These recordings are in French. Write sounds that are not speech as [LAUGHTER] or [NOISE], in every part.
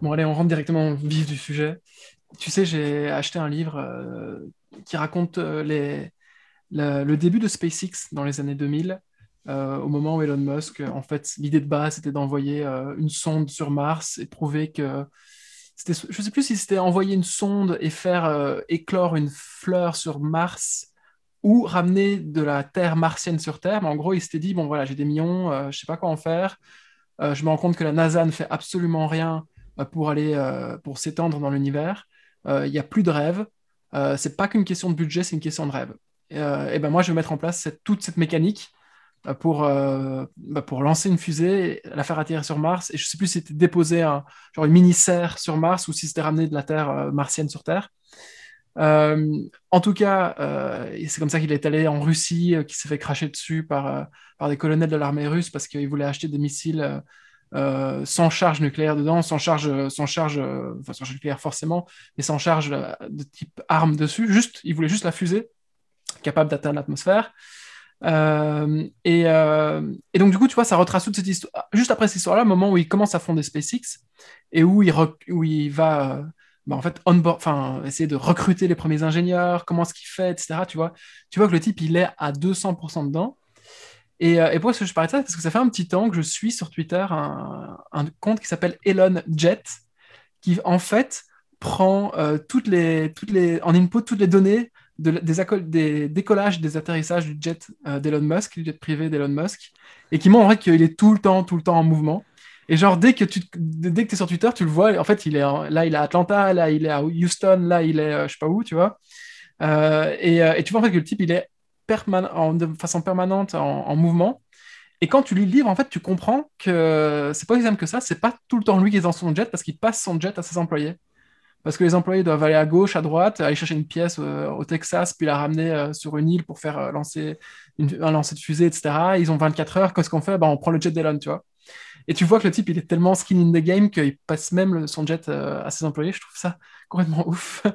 Bon, allez, on rentre directement au vif du sujet. Tu sais, j'ai acheté un livre euh, qui raconte euh, le début de SpaceX dans les années 2000, euh, au moment où Elon Musk, en fait, l'idée de base, c'était d'envoyer une sonde sur Mars et prouver que c'était, je ne sais plus si c'était envoyer une sonde et faire éclore une fleur sur Mars ou ramener de la Terre martienne sur Terre. Mais en gros, il s'était dit, bon voilà, j'ai des millions, je ne sais pas quoi en faire. Je me rends compte que la NASA ne fait absolument rien pour aller pour s'étendre dans l'univers. Il n'y a plus de rêve. Euh, c'est pas qu'une question de budget, c'est une question de rêve. Euh, et ben moi, je vais mettre en place toute cette mécanique euh, pour, bah, pour lancer une fusée, la faire atterrir sur Mars. Et je sais plus si c'était déposer un, genre une mini-serre sur Mars ou si c'était ramener de la Terre martienne sur Terre. En tout cas, c'est comme ça qu'il est allé en Russie, qui s'est fait cracher dessus par, par des colonels de l'armée russe parce qu'ils voulaient acheter des missiles euh, sans charge nucléaire dedans, sans charge, sans charge, euh, sans charge nucléaire forcément, mais sans charge de type arme dessus. Juste, il voulait juste la fusée capable d'atteindre l'atmosphère. Euh, et, et, donc du coup, tu vois, ça retrace toute cette histoire. Juste après cette histoire-là, moment où il commence à fonder SpaceX et où il, où il va bah, en fait, enfin, essayer de recruter les premiers ingénieurs, comment est-ce qu'il fait, etc. Tu vois, tu vois que le type, il est à 200% dedans. Et, euh, et, pourquoi est-ce que je parlais de ça? Parce que ça fait un petit temps que je suis sur Twitter un, compte qui s'appelle Elon Jet, qui en fait prend euh, toutes les, toutes les, en input toutes les données de, des, des décollages, des atterrissages du jet euh, d'Elon Musk, du jet privé d'Elon Musk, et qui montre qu'il est tout le temps, tout le temps en mouvement. Et genre, dès que tu dès que es sur Twitter, tu le vois, en fait, il est là, il est à Atlanta, là, il est à Houston, là, il est, je sais pas où, tu vois. et, et, tu vois en fait que le type, il est en, de façon permanente en, mouvement. Et quand tu lis le livre, en fait, tu comprends que c'est pas aussi simple que ça. C'est pas tout le temps lui qui est dans son jet parce qu'il passe son jet à ses employés. Parce que les employés doivent aller à gauche, à droite, aller chercher une pièce euh, au Texas, puis la ramener euh, sur une île pour faire euh, lancer un lancer de fusée, etc. Ils ont 24 heures. Qu'est-ce qu'on fait? Ben, On prend le jet d'Elon, tu vois. Et tu vois que le type, il est tellement skin in the game qu'il passe même son jet euh, à ses employés. Je trouve ça [LAUGHS] complètement ouf. [LAUGHS]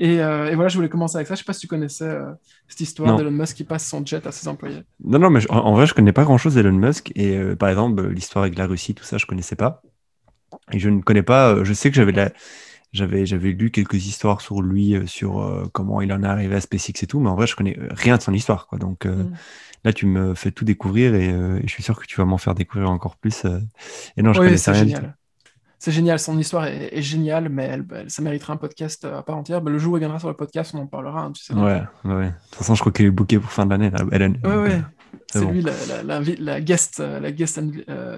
Euh, et, voilà, je voulais commencer avec ça. Je sais pas si tu connaissais euh, cette histoire d'Elon Musk qui passe son jet à ses employés. Non, non, mais en, vrai, je connais pas grand-chose d'Elon Musk. Et par exemple, l'histoire avec la Russie, tout ça, je connaissais pas. Et je ne connais pas. je sais que j'avais la j'avais j'avais lu quelques histoires sur lui sur comment il en est arrivé à SpaceX et tout mais en vrai je connais rien de son histoire quoi donc mm là, tu me fais tout découvrir euh, et, je suis sûr que tu vas m'en faire découvrir encore plus. Euh. Et non, je oui, c'est génial. C'est génial, son histoire est, géniale, mais ça mériterait un podcast euh, à part entière. Bah, le jour où il viendra sur le podcast, on en parlera. Hein, tu sais, ouais, ouais. De toute façon, je crois qu'il est booké pour fin de l'année. C'est lui la, la, la, guest, la guest,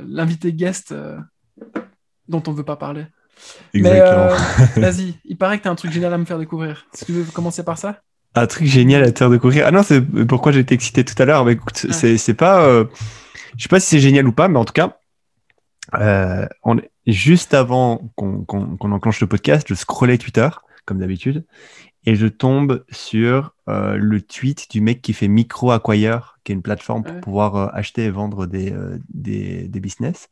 l'invité guest dont on ne veut pas parler. Exactement. [LAUGHS] vas-y, il paraît que tu as un truc génial à me faire découvrir. Est-ce que tu veux commencer par ça? Un truc génial à te faire découvrir. Ah non, c'est pourquoi j'étais excité tout à l'heure. Mais écoute, c'est pas. Euh, je sais pas si c'est génial ou pas, mais en tout cas, euh, on, juste avant qu'on enclenche le podcast, je scrollais Twitter, comme d'habitude, et je tombe sur euh, le tweet du mec qui fait Micro Acquire, qui est une plateforme pour pouvoir acheter et vendre des, des, des business.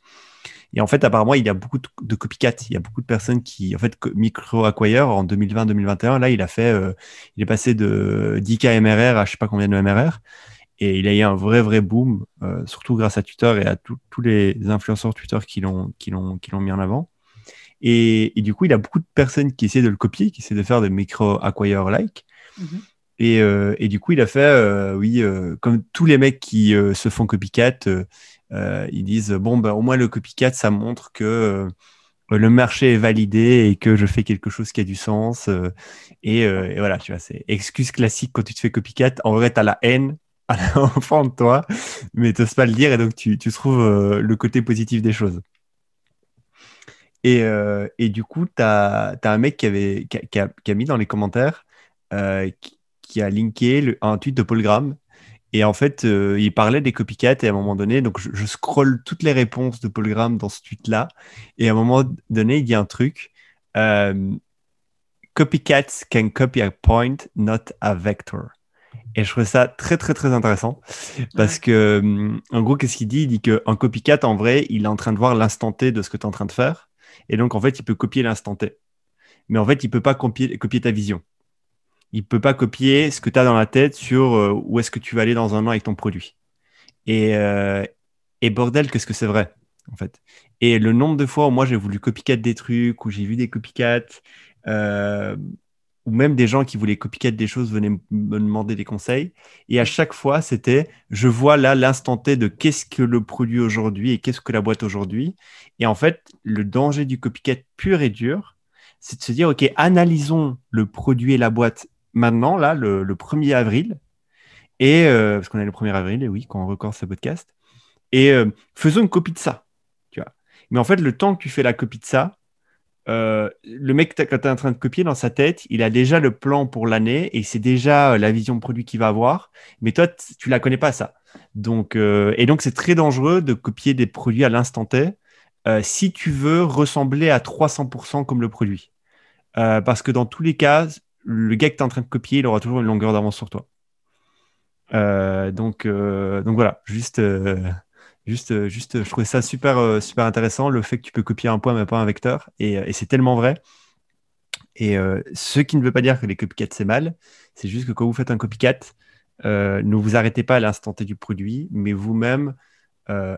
Et en fait, apparemment, il y a beaucoup de, copycat. Il y a beaucoup de personnes qui, en fait, Micro Acquire en 2020-2021, là, il a fait, euh, il est passé de 10K MRR à je sais pas combien de MRR. Et il a eu un vrai, vrai boom, euh, surtout grâce à Twitter et à tous les influenceurs Twitter qui l'ont, qui l'ont, qui l'ont mis en avant. Et, du coup, il a beaucoup de personnes qui essaient de le copier, qui essaient de faire des micro acquire like. Mm-hmm. Et, euh, et, du coup, il a fait, oui, comme tous les mecs qui se font copycat, ils disent bon, ben, au moins le copycat, ça montre que euh, le marché est validé et que je fais quelque chose qui a du sens. Euh, et, voilà, tu vois, c'est excuse classique quand tu te fais copycat. En vrai, tu as la haine à l'enfant [LAUGHS] de toi, mais tu n'oses pas le dire et donc tu, tu trouves le côté positif des choses. Et, et du coup, tu as, un mec qui, avait, qui, a, mis dans les commentaires, qui, a linké un tweet de Paul Graham et en fait, euh, il parlait des copycats et à un moment donné, donc je, je scrolle toutes les réponses de Paul Graham dans ce tweet-là. Et à un moment donné, il dit un truc. Euh, Copycats can copy a point, not a vector. Et je trouve ça très, très, très intéressant. Parce que, hum, en gros, qu'est-ce qu'il dit? Il dit qu'un copycat, en vrai, il est en train de voir l'instant T de ce que tu es en train de faire. Et donc, en fait, il peut copier l'instant T. Mais en fait, il ne peut pas copier, copier ta vision il peut pas copier ce que tu as dans la tête sur euh, où est-ce que tu vas aller dans un an avec ton produit. Et, euh, et bordel, qu'est-ce que c'est vrai en fait. Et le nombre de fois où moi j'ai voulu copycat des trucs, où j'ai vu des copycats, euh, ou même des gens qui voulaient copycat des choses venaient me demander des conseils. Et à chaque fois, c'était je vois là l'instant T de qu'est-ce que le produit aujourd'hui et qu'est-ce que la boîte aujourd'hui. Et en fait, le danger du copycat pur et dur, c'est de se dire ok, analysons le produit et la boîte maintenant, là, le, 1er avril. Et euh, parce qu'on est le 1er avril, et oui, quand on record ce podcast. Et euh, faisons une copie de ça. Tu vois. Mais en fait, le temps que tu fais la copie de ça, euh, le mec, quand tu es en train de copier dans sa tête, il a déjà le plan pour l'année et c'est déjà la vision de produit qu'il va avoir. Mais toi, tu la connais pas, ça. Donc, et donc, c'est très dangereux de copier des produits à l'instant T si tu veux ressembler à 300% comme le produit. parce que dans tous les cas, le gars que tu es en train de copier, il aura toujours une longueur d'avance sur toi. donc, donc voilà, juste Juste, euh, juste, je trouvais ça super, euh, super intéressant, le fait que tu peux copier un point mais pas un vecteur. Et, euh, c'est tellement vrai. Et ce qui ne veut pas dire que les copycats c'est mal, c'est juste que quand vous faites un copycat, ne vous arrêtez pas à l'instant T du produit, mais vous-même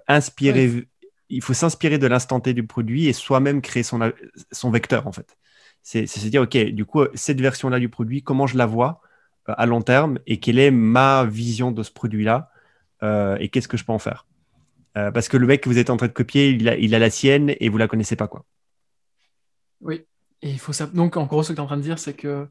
inspirez. Il faut s'inspirer de l'instant T du produit et soi-même créer son, son vecteur en fait. C'est se dire, OK, du coup, cette version-là du produit, comment je la vois à long terme et quelle est ma vision de ce produit-là et qu'est-ce que je peux en faire? Euh, parce que le mec que vous êtes en train de copier, il a, la sienne et vous la connaissez pas, quoi. Oui. Et il faut. Donc, en gros, ce que tu en train de dire, c'est que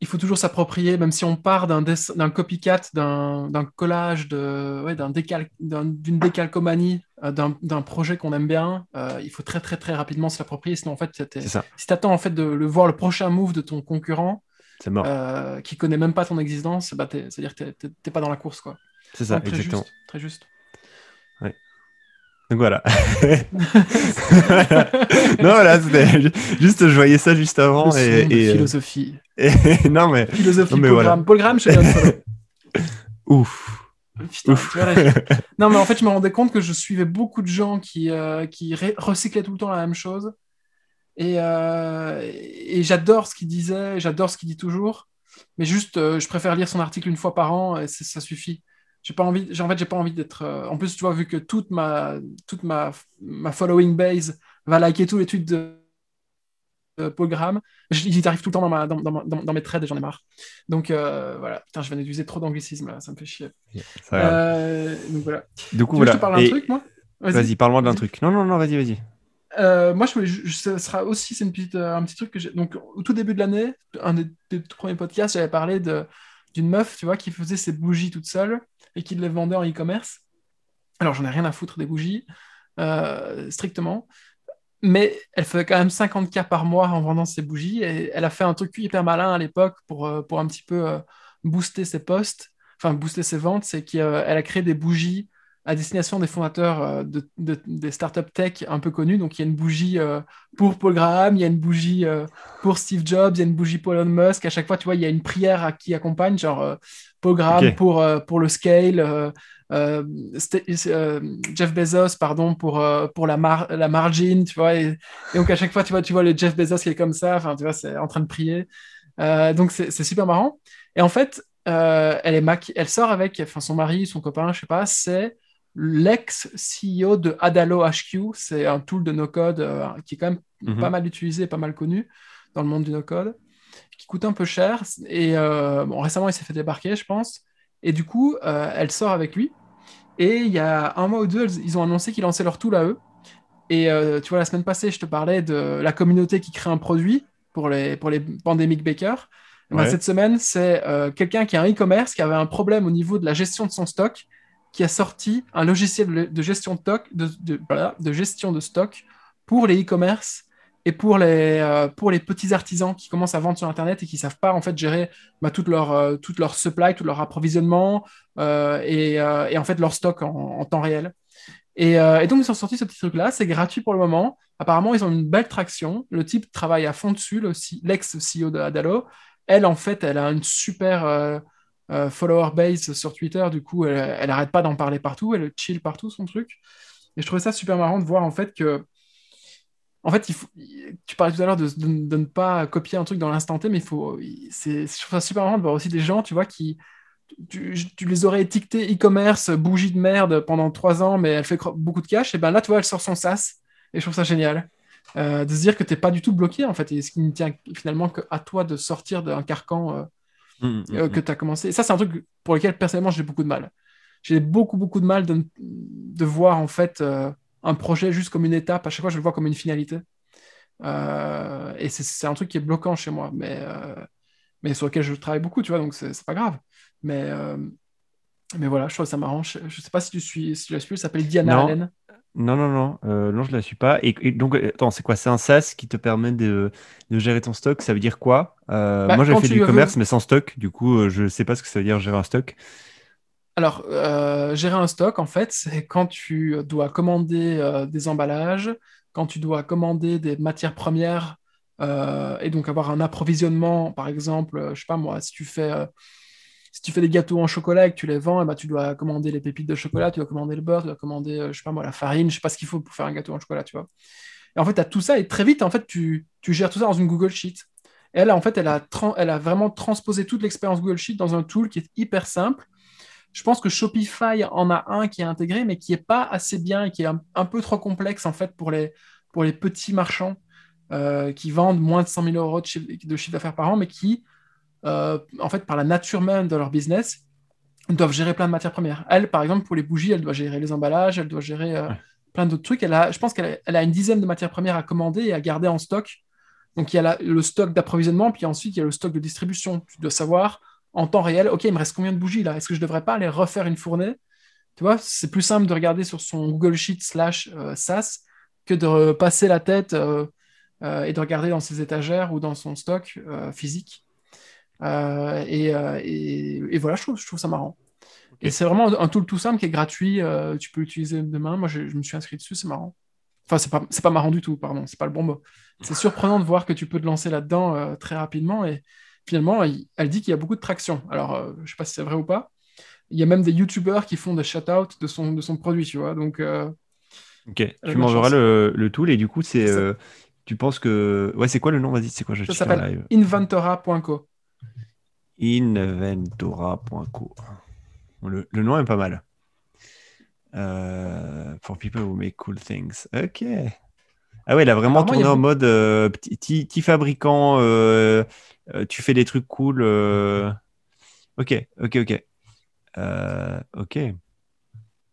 il faut toujours s'approprier, même si on part d'un, copycat, d'un, collage, d'une décalcomanie, euh, d'un, projet qu'on aime bien, euh, il faut très très très rapidement se l'approprier. Sinon, en fait, si tu attends en fait de le voir le prochain move de ton concurrent, mort. qui connaît même pas ton existence, bah, c'est-à-dire que tu n'es pas dans la course, quoi. C'est ça, exactement. très juste. Donc voilà. [LAUGHS] non, voilà, juste, je voyais ça juste avant. et, et, euh, philosophie. [LAUGHS] non, mais. Philosophie, non, mais Voilà. Paul Graham, je [LAUGHS] Ouf. [LAUGHS] Non, mais en fait, je me rendais compte que je suivais beaucoup de gens qui, euh, qui recyclaient tout le temps la même chose. Et, euh, et j'adore ce qu'il disait, j'adore ce qu'il dit toujours. Mais juste, je préfère lire son article une fois par an et ça suffit j'ai pas envie en fait j'ai pas envie d'être euh, en plus tu vois vu que toute ma toute ma, ma following base va liker tous les tweets de Paul Graham ils arrivent tout le temps dans, ma, dans, dans, dans mes trades et j'en ai marre. Donc euh, voilà. Putain je viens d'utiliser trop d'anglicisme là. Ça me fait chier. Euh, donc voilà. Du coup voilà. je te parle d'un truc moi? Vas-y. parle-moi d'un truc. Non non non vas-y vas-y. Moi, je voulais, ce sera aussi c'est une petite, un petit truc que j'ai. Donc, au tout début de l'année, un des, des, tout premiers podcasts, j'avais parlé d'une meuf, tu vois, qui faisait ses bougies toute seule et qui les vendait en e-commerce. Alors, j'en ai rien à foutre des bougies, euh, strictement. Mais elle faisait quand même 50K par mois en vendant ses bougies. Et elle a fait un truc hyper malin à l'époque pour, euh, pour un petit peu euh, booster ses posts, enfin booster ses ventes. C'est qu'elle a créé des bougies à destination des fondateurs euh, de, des startups tech un peu connus. Donc, il y a une bougie euh, pour Paul Graham, il y a une bougie euh, pour Steve Jobs, il y a une bougie pour Elon Musk. À chaque fois, tu vois, il y a une prière à qui accompagne, genre Paul Graham pour, pour le scale, Jeff Bezos, pardon, pour, pour la, la margin, tu vois. Et, donc, à chaque fois, tu vois, tu vois le Jeff Bezos qui est comme ça, enfin, tu vois, c'est en train de prier. donc, c'est super marrant. Et en fait, elle, est elle sort avec, enfin, son mari, son copain, je sais pas, c'est l'ex-CEO de Adalo HQ. C'est un tool de no-code euh, qui est quand même mhm. pas mal utilisé, pas mal connu dans le monde du no-code, qui coûte un peu cher. Et euh, bon, récemment, il s'est fait débarquer, je pense. Et du coup, euh, elle sort avec lui. Et il y a un mois ou deux, ils ont annoncé qu'ils lançaient leur tool à eux. Et tu vois, la semaine passée, je te parlais de la communauté qui crée un produit pour les, pour les pandemic bakers. Ben, cette semaine, c'est quelqu'un qui a un e-commerce qui avait un problème au niveau de la gestion de son stock qui a sorti un logiciel de gestion de stock, de, de, gestion de stock pour les e-commerce et pour les, euh, pour les petits artisans qui commencent à vendre sur Internet et qui ne savent pas en fait gérer bah, toute, leur, euh, supply, tout leur approvisionnement euh, et, et, en fait leur stock en, temps réel. Et, donc ils ont sorti ce petit truc-là, c'est gratuit pour le moment. Apparemment, ils ont une belle traction. Le type travaille à fond dessus, l'ex-CEO de Adalo. Elle, en fait, elle a une super euh, follower base sur Twitter, du coup, elle, arrête pas d'en parler partout, elle chill partout son truc. Et je trouvais ça super marrant de voir en fait que. En fait, il faut, tu parlais tout à l'heure de, de, ne pas copier un truc dans l'instant T, mais il faut, c'est, je trouve ça super marrant de voir aussi des gens, tu vois, qui tu, les aurais étiquetés e-commerce, bougie de merde pendant trois ans, mais elle fait beaucoup de cash, et ben là, tu vois, elle sort son SaaS, et je trouve ça génial. Euh, de se dire que tu n'es pas du tout bloqué, en fait, et ce qui ne tient finalement qu'à toi de sortir d'un carcan euh, mmh, mmh, euh, que mmh. tu as commencé. Et ça, c'est un truc pour lequel, personnellement, j'ai beaucoup de mal. J'ai beaucoup, beaucoup de mal de, de voir, en fait, un projet juste comme une étape. À chaque fois, je le vois comme une finalité. et c'est un truc qui est bloquant chez moi, mais, mais sur lequel je travaille beaucoup, tu vois, donc c'est pas grave. Mais, mais voilà, je trouve ça marrant. Je, sais pas si tu suis, si tu la suis, elle s'appelle Diana Allen. Non, non, non, euh, non, je la suis pas. Et, donc, euh, attends, c'est quoi? C'est un SaaS qui te permet de, de gérer ton stock? Ça veut dire quoi? Euh, bah, moi, j'ai fait du e-commerce, mais sans stock. Du coup, je sais pas ce que ça veut dire gérer un stock. Alors, gérer un stock, en fait, c'est quand tu dois commander des emballages, quand tu dois commander des matières premières et donc avoir un approvisionnement, par exemple, je sais pas moi, si tu fais si tu fais des gâteaux en chocolat et que tu les vends, eh ben, tu dois commander les pépites de chocolat, tu dois commander le beurre, tu dois commander, euh, je sais pas moi, la farine, je sais pas ce qu'il faut pour faire un gâteau en chocolat, tu vois. Et en fait, tu as tout ça et très vite, en fait, tu, tu, gères tout ça dans une Google Sheet. Et elle, en fait, elle a, elle a vraiment transposé toute l'expérience Google Sheet dans un tool qui est hyper simple. Je pense que Shopify en a un qui est intégré, mais qui n'est pas assez bien et qui est un, peu trop complexe, en fait, pour les, pour les petits marchands euh, qui vendent moins de 100 000 euros de chiffre, d'affaires par an, mais qui euh, en fait, par la nature même de leur business, doivent gérer plein de matières premières. Elle, par exemple, pour les bougies, elle doit gérer les emballages, elle doit gérer euh, plein d'autres trucs. Elle a, je pense qu'elle a, une dizaine de matières premières à commander et à garder en stock. Donc, il y a le stock d'approvisionnement, puis ensuite, il y a le stock de distribution. Tu dois savoir en temps réel, OK, il me reste combien de bougies là? Est-ce que je ne devrais pas aller refaire une fournée? Tu vois, c'est plus simple de regarder sur son Google Sheet slash euh, SaaS que de passer la tête et de regarder dans ses étagères ou dans son stock physique. Euh, euh, et, voilà, je trouve, je trouve ça marrant. Et c'est vraiment un tool tout simple qui est gratuit. Euh, tu peux l'utiliser demain. Moi, je, me suis inscrit dessus, c'est marrant. Enfin, c'est pas, pas marrant du tout, pardon, c'est pas le bon mot. C'est surprenant de voir que tu peux te lancer là-dedans très rapidement. Et finalement, elle dit qu'il y a beaucoup de traction. Alors, je sais pas si c'est vrai ou pas. Il y a même des youtubeurs qui font des shout-out de son, de son produit, tu vois. Donc, ok, tu m'enverras le, le, tool et du coup, c'est. tu penses que. Ouais, c'est quoi le nom? Vas-y, c'est quoi? Je Ça s'appelle inventora.co. Inventora.co. Le, le, nom est pas mal. Euh, for people who make cool things. Ok. Ah ouais, il a vraiment tourné en mode euh, petit, fabricant. Euh, tu fais des trucs cool. Ok, ok, ok. ok.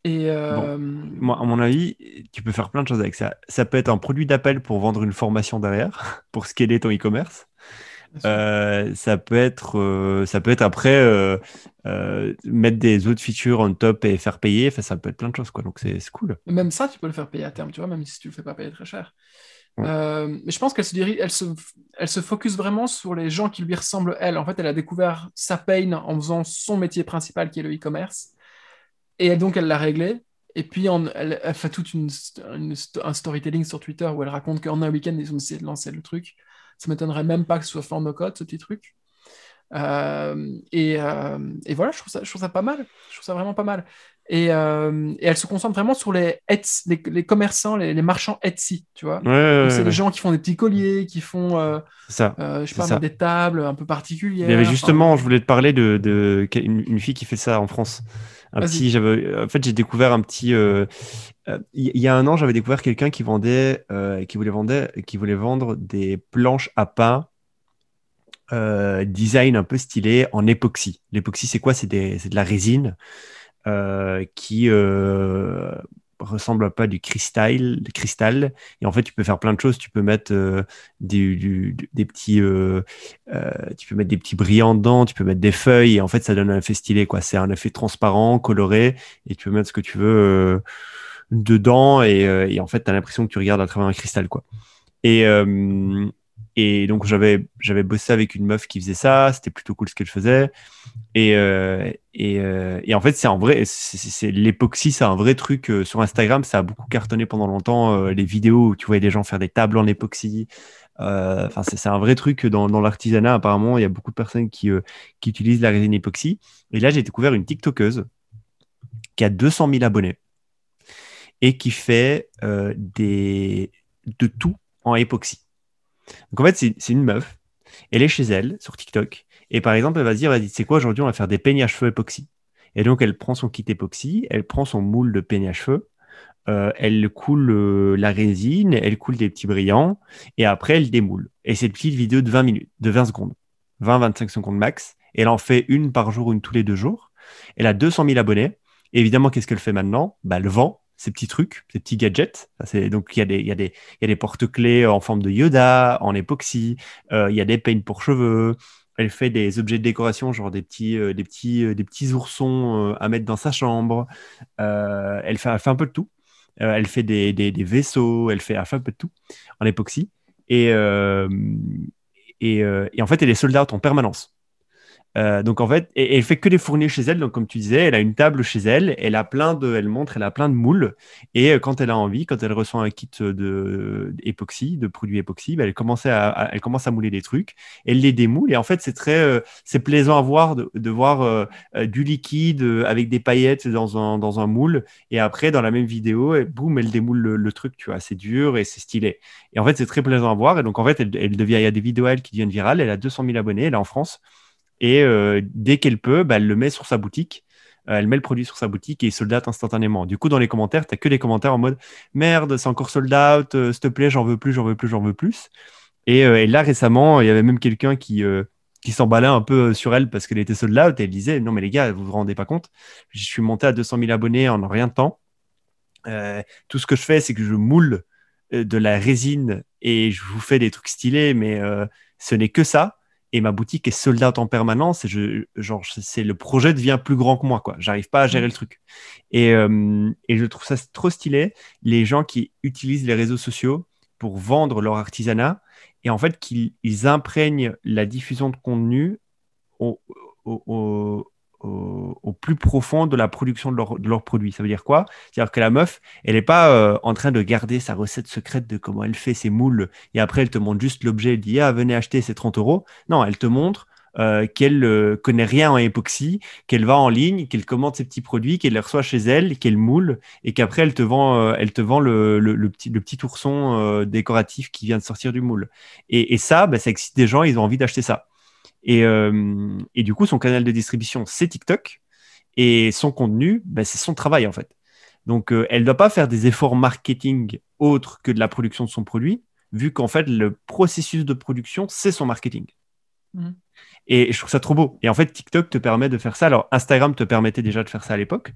Et moi, à mon avis, tu peux faire plein de choses avec ça. Ça peut être un produit d'appel pour vendre une formation derrière, [LAUGHS] pour scaler ton e-commerce. Euh, ça peut être, euh, ça peut être après euh, mettre des autres features on top et faire payer. Enfin, ça peut être plein de choses, quoi. Donc c'est cool. Même ça, tu peux le faire payer à terme, tu vois, même si tu le fais pas payer très cher. mais je pense qu'elle se, elle se, elle se focus vraiment sur les gens qui lui ressemblent elle. En fait, elle a découvert sa pain en faisant son métier principal qui est le e-commerce. Et donc, elle l'a réglé. Et puis, elle, fait tout une, un storytelling sur Twitter où elle raconte qu'en un week-end, ils ont essayé de lancer le truc. Ça m'étonnerait même pas que ce soit fait en code, ce petit truc. Euh, et, euh, et, voilà, je trouve, ça, je trouve ça pas mal. Je trouve ça vraiment pas mal. Et, euh, et elle se concentre vraiment sur les, les, les, commerçants, les, les, marchands Etsy, tu vois. c'est les gens qui font des petits colliers, qui font, ça. je pas, des tables un peu particulières. Il y avait justement, je voulais te parler de, de une, fille qui fait ça en France. Un petit, j'avais, en fait, j'ai découvert un petit, euh, il y, a un an, j'avais découvert quelqu'un qui vendait, euh, qui voulait vendre, qui voulait vendre des planches à pain euh, design un peu stylé en époxy. L'époxy, c'est quoi? C'est de la résine qui ressemble pas du cristal, cristal. Et en fait, tu peux faire plein de choses. Tu peux mettre des, des, petits, tu peux mettre des petits brillants dedans. Tu peux mettre des feuilles. Et en fait, ça donne un effet stylé. Quoi. C'est un effet transparent, coloré. Et tu peux mettre ce que tu veux dedans et, euh, en fait, tu as l'impression que tu regardes à travers un cristal. quoi. Et, euh, et donc, j'avais, j'avais bossé avec une meuf qui faisait ça, c'était plutôt cool ce qu'elle faisait. Et, euh, et, et, en fait, c'est un vrai, c'est, l'époxy, c'est un vrai truc sur Instagram. Ça a beaucoup cartonné pendant longtemps. les vidéos où tu voyais des gens faire des tables en époxy. Enfin, c'est, un vrai truc dans, dans l'artisanat. Apparemment, il y a beaucoup de personnes qui, qui utilisent la résine époxy. Et là, j'ai découvert une TikTokeuse qui a 200 000 abonnés et qui fait euh, des, de tout en époxy. Donc en fait, c'est une meuf, elle est chez elle sur TikTok Et par exemple, elle va se dire, vas-y, c'est quoi aujourd'hui, on va faire des peignes à cheveux époxy. Et donc, elle prend son kit époxy, elle prend son moule de peigne à cheveux, euh, elle coule euh, la résine, elle coule des petits brillants, et après, elle démoule. Et c'est une petite vidéo de 20 minutes, de 20 secondes, 20-25 secondes max. Et elle en fait une par jour, une tous les deux jours. Elle a 200 000 abonnés. évidemment, qu'est-ce qu'elle fait maintenant? Bah, Elle vend ces petits trucs, ces petits gadgets. donc, il y a des, porte-clés en forme de Yoda, en époxy, euh, il y a des peignes pour cheveux, elle fait des objets de décoration, genre des petits, des petits oursons à mettre dans sa chambre. elle, fait, un peu de tout. Euh, elle fait des, vaisseaux, elle fait, un peu de tout en époxy. Et, euh, euh, et, en fait, elle est sold out en permanence. Euh, donc en fait, elle fait que des fourniers chez elle. Donc comme tu disais, elle a une table chez elle. Elle a plein de, elle montre, elle a plein de moules. Et euh, quand elle a envie, quand elle reçoit un kit de époxy, de produits époxy, bah, elle commence à, elle commence à mouler des trucs. Elle les démoule. Et en fait, c'est très, euh, c'est plaisant à voir de, de voir du liquide avec des paillettes dans un dans un moule. Et après, dans la même vidéo, et boum, elle démoule le, truc. Tu vois, c'est dur et c'est stylé. Et en fait, c'est très plaisant à voir. Et donc en fait, elle, elle devient, il y a des vidéos elle qui deviennent virales. Elle a 200 000 abonnés. Elle est en France. Et euh, dès qu'elle peut, bah, elle le met sur sa boutique. Euh, elle met le produit sur sa boutique et il sold instantanément. Du coup, dans les commentaires, tu n'as que des commentaires en mode Merde, c'est encore sold out, euh, s'il te plaît, j'en veux plus, j'en veux plus, j'en veux plus. Et, là, récemment, il y avait même quelqu'un qui, qui s'emballait un peu sur elle parce qu'elle était sold out et elle disait Non, mais les gars, vous vous rendez pas compte Je suis monté à 200 000 abonnés en rien de temps. tout ce que je fais, c'est que je moule de la résine et je vous fais des trucs stylés, mais ce n'est que ça et ma boutique est sold out en permanence et je genre c'est le projet devient plus grand que moi quoi. J'arrive pas à gérer le truc. Et, euh, et je trouve ça trop stylé les gens qui utilisent les réseaux sociaux pour vendre leur artisanat et en fait qu'ils imprègnent la diffusion de contenu au, au, plus profond de la production de leurs leur produits. Ça veut dire quoi? C'est-à-dire que la meuf, elle n'est pas euh, en train de garder sa recette secrète de comment elle fait ses moules et après elle te montre juste l'objet, elle dit ah venez acheter ces 30 euros. Non, elle te montre euh, qu'elle euh, connaît rien en époxy, qu'elle va en ligne, qu'elle commande ses petits produits, qu'elle les reçoit chez elle, qu'elle moule et qu'après elle te vend, elle te vend le, le, petit, le petit ourson décoratif qui vient de sortir du moule. Et, et ça, bah, ça excite des gens, ils ont envie d'acheter ça. Euh, et, du coup, son canal de distribution, c'est TikTok. Et son contenu, ben, c'est son travail, en fait. Donc, euh, elle ne doit pas faire des efforts marketing autres que de la production de son produit, vu qu'en fait, le processus de production, c'est son marketing. Mhm. Et je trouve ça trop beau. Et en fait, TikTok te permet de faire ça. Alors, Instagram te permettait déjà de faire ça à l'époque.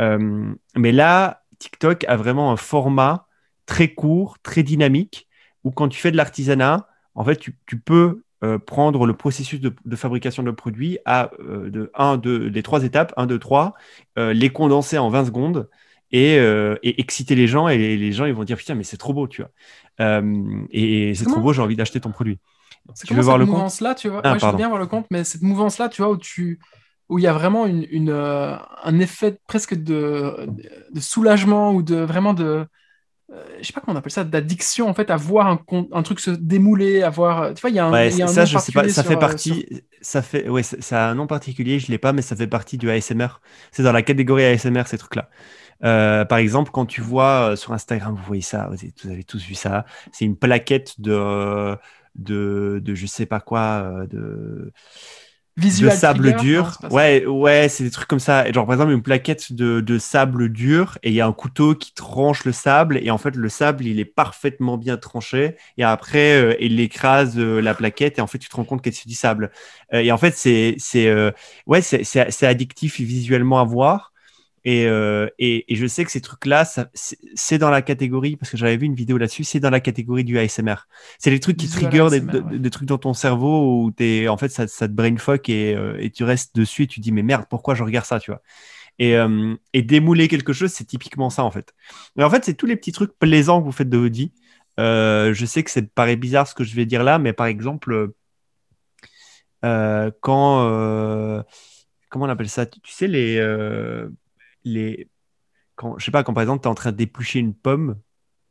Euh, mais là, TikTok a vraiment un format très court, très dynamique, où quand tu fais de l'artisanat, en fait, tu, tu peux euh, prendre le processus de, fabrication de produit à euh, de 1, 2, les trois étapes, 1, 2, 3, les condenser en 20 secondes et, euh, et, exciter les gens. Et les, gens, ils vont dire Putain, mais c'est trop beau, tu vois. et, c'est trop beau, j'ai envie d'acheter ton produit. Tu veux voir le mouvance là, tu vois? Ah, Je veux bien voir le compte, mais cette mouvance-là, tu vois, où tu où il y a vraiment une, une un effet presque de, de, soulagement ou de vraiment de, euh, je sais pas comment on appelle ça, d'addiction en fait à voir un, un, truc se démouler, à voir. Euh, tu vois, il y a un, y a un ça, je sais pas, ça fait euh, partie. Ça fait, ouais, ça a un nom particulier, je l'ai pas, mais ça fait partie du ASMR. C'est dans la catégorie ASMR ces trucs-là. Euh, par exemple, quand tu vois sur Instagram, vous voyez ça, vous avez, tous vu ça. C'est une plaquette de, de, de, je sais pas quoi, de Visual de sable dur. ouais, ouais, c'est des trucs comme ça. genre, par exemple, une plaquette de, de sable dur et il y a un couteau qui tranche le sable et en fait, le sable, il est parfaitement bien tranché et après, euh, il écrase euh, la plaquette et en fait, tu te rends compte que c'est du sable. Euh, et en fait, c'est, c'est, ouais, c'est addictif visuellement à voir. Euh, et, et, je sais que ces trucs-là, c'est dans la catégorie, parce que j'avais vu une vidéo là-dessus, c'est dans la catégorie du ASMR. C'est les trucs qui trigger des, trucs dans ton cerveau où es, en fait, ça, ça te brain fuck et, euh, et, tu restes dessus et tu dis, mais merde, pourquoi je regarde ça, tu vois? Et, euh, et démouler quelque chose, c'est typiquement ça, en fait. Mais en fait, c'est tous les petits trucs plaisants que vous faites de votre vie. je sais que ça paraît bizarre ce que je vais dire là, mais par exemple, quand. comment on appelle ça? Tu sais, les les. Quand, je sais pas, quand par exemple, tu es en train d'éplucher une pomme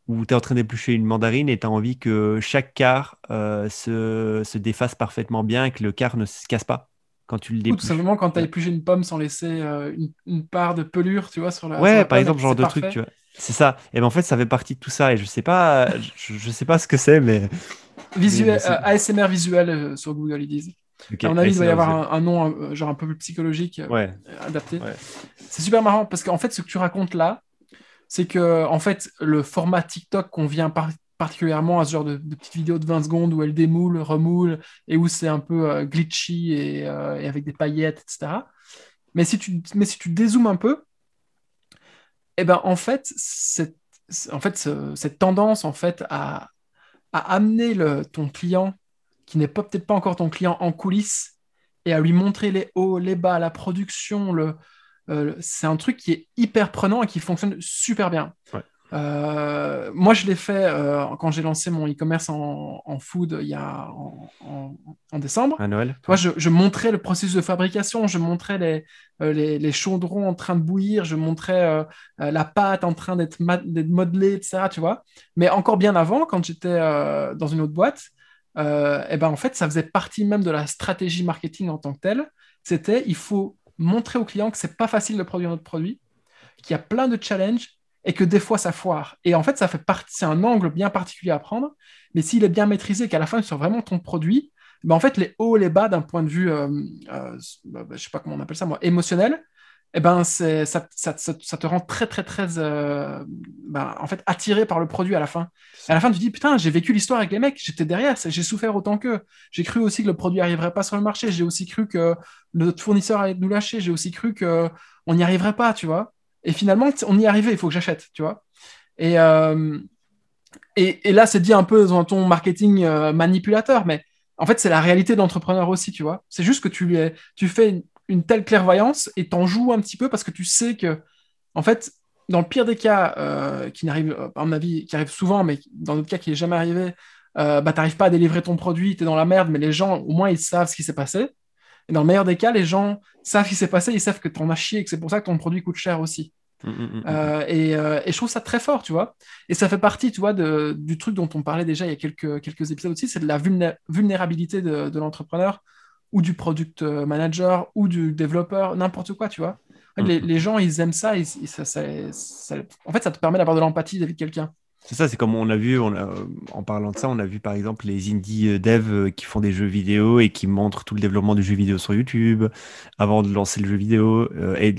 ou tu es en train d'éplucher une mandarine et tu as envie que chaque quart euh, se, se, défasse parfaitement bien et que le quart ne se casse pas quand tu le dépluches. Tout simplement quand tu as épluché une pomme sans laisser euh, une, part de pelure, tu vois, sur la. Ouais, par exemple, genre de truc, tu vois. C'est ça. Et ben en fait, ça fait partie de tout ça. Et je sais pas, je, sais pas ce que c'est, mais. Visuel, ASMR visuel sur Google, ils disent. À mon avis, il doit y avoir un, nom genre un peu plus psychologique adapté. C'est super marrant parce qu'en fait, ce que tu racontes là, c'est que en fait, le format TikTok qu'on vient particulièrement à ce genre de, petites vidéos de 20 secondes où elle démoule, remoule et où c'est un peu glitchy et, et, avec des paillettes, etc. Mais si tu, mais si tu dézoomes un peu, eh ben, en fait, cette, en fait, cette tendance en fait, à, à amener le, ton client, qui n'est peut-être pas encore ton client, en coulisses, et à lui montrer les hauts, les bas, la production, le, euh, c'est un truc qui est hyper prenant et qui fonctionne super bien. Euh, moi, je l'ai fait euh, quand j'ai lancé mon e-commerce en, food il y a en, décembre. À Noël. Moi, je, montrais le processus de fabrication, je montrais les, les, chaudrons en train de bouillir, je montrais la pâte en train d'être modelée, etc. Tu vois. Mais encore bien avant, quand j'étais dans une autre boîte, et eh ben en fait, ça faisait partie même de la stratégie marketing en tant que telle. C'était il faut montrer au client que c'est pas facile de produire notre produit, qu'il y a plein de challenges et que des fois ça foire. Et en fait, ça fait partie, c'est un angle bien particulier à prendre, mais s'il est bien maîtrisé, qu'à la fin, sur vraiment ton produit, ben en fait, les hauts les bas d'un point de vue, euh, euh, bah, bah, je sais pas comment on appelle ça, moi, émotionnel, eh ben, c'est, ça, ça, ça, te rend très, très, très, euh, ben, en fait, attiré par le produit à la fin. à la fin, tu te dis, putain, j'ai vécu l'histoire avec les mecs, j'étais derrière, j'ai souffert autant qu'eux. J'ai cru aussi que le produit n'arriverait pas sur le marché, j'ai aussi cru que notre fournisseur allait nous lâcher, j'ai aussi cru qu'on n'y arriverait pas, tu vois. Et finalement, on y est arrivé, il faut que j'achète, tu vois. Et, euh, et, et, là, c'est dit un peu dans ton marketing euh, manipulateur, mais en fait, c'est la réalité de l'entrepreneur aussi, tu vois. C'est juste que tu, tu fais une, telle clairvoyance et t'en joues un petit peu parce que tu sais que, en fait, dans le pire des cas, euh, qui n'arrive, à mon avis, qui arrive souvent, mais dans d'autres cas qui n'est jamais arrivé, euh, bah, t'arrives pas à délivrer ton produit, tu es dans la merde, mais les gens, au moins, ils savent ce qui s'est passé. Et dans le meilleur des cas, les gens savent ce qui s'est passé, ils savent que tu en as chié et que c'est pour ça que ton produit coûte cher aussi. Mm, mm, mm, euh, et, euh, et, je trouve ça très fort, tu vois. Et ça fait partie, tu vois, de, du truc dont on parlait déjà il y a quelques, quelques épisodes aussi, c'est de la vulnérabilité de, de l'entrepreneur ou du product manager ou du développeur, n'importe quoi, tu vois. Les, les, gens, ils aiment ça, et, ça, ça, En fait, ça te permet d'avoir de l'empathie avec quelqu'un. C'est ça, c'est comme on a vu, on en parlant de ça, on a vu par exemple les indie euh, devs euh, qui font des jeux vidéo et qui montrent tout le développement du jeu vidéo sur YouTube avant de lancer le jeu vidéo. Euh, et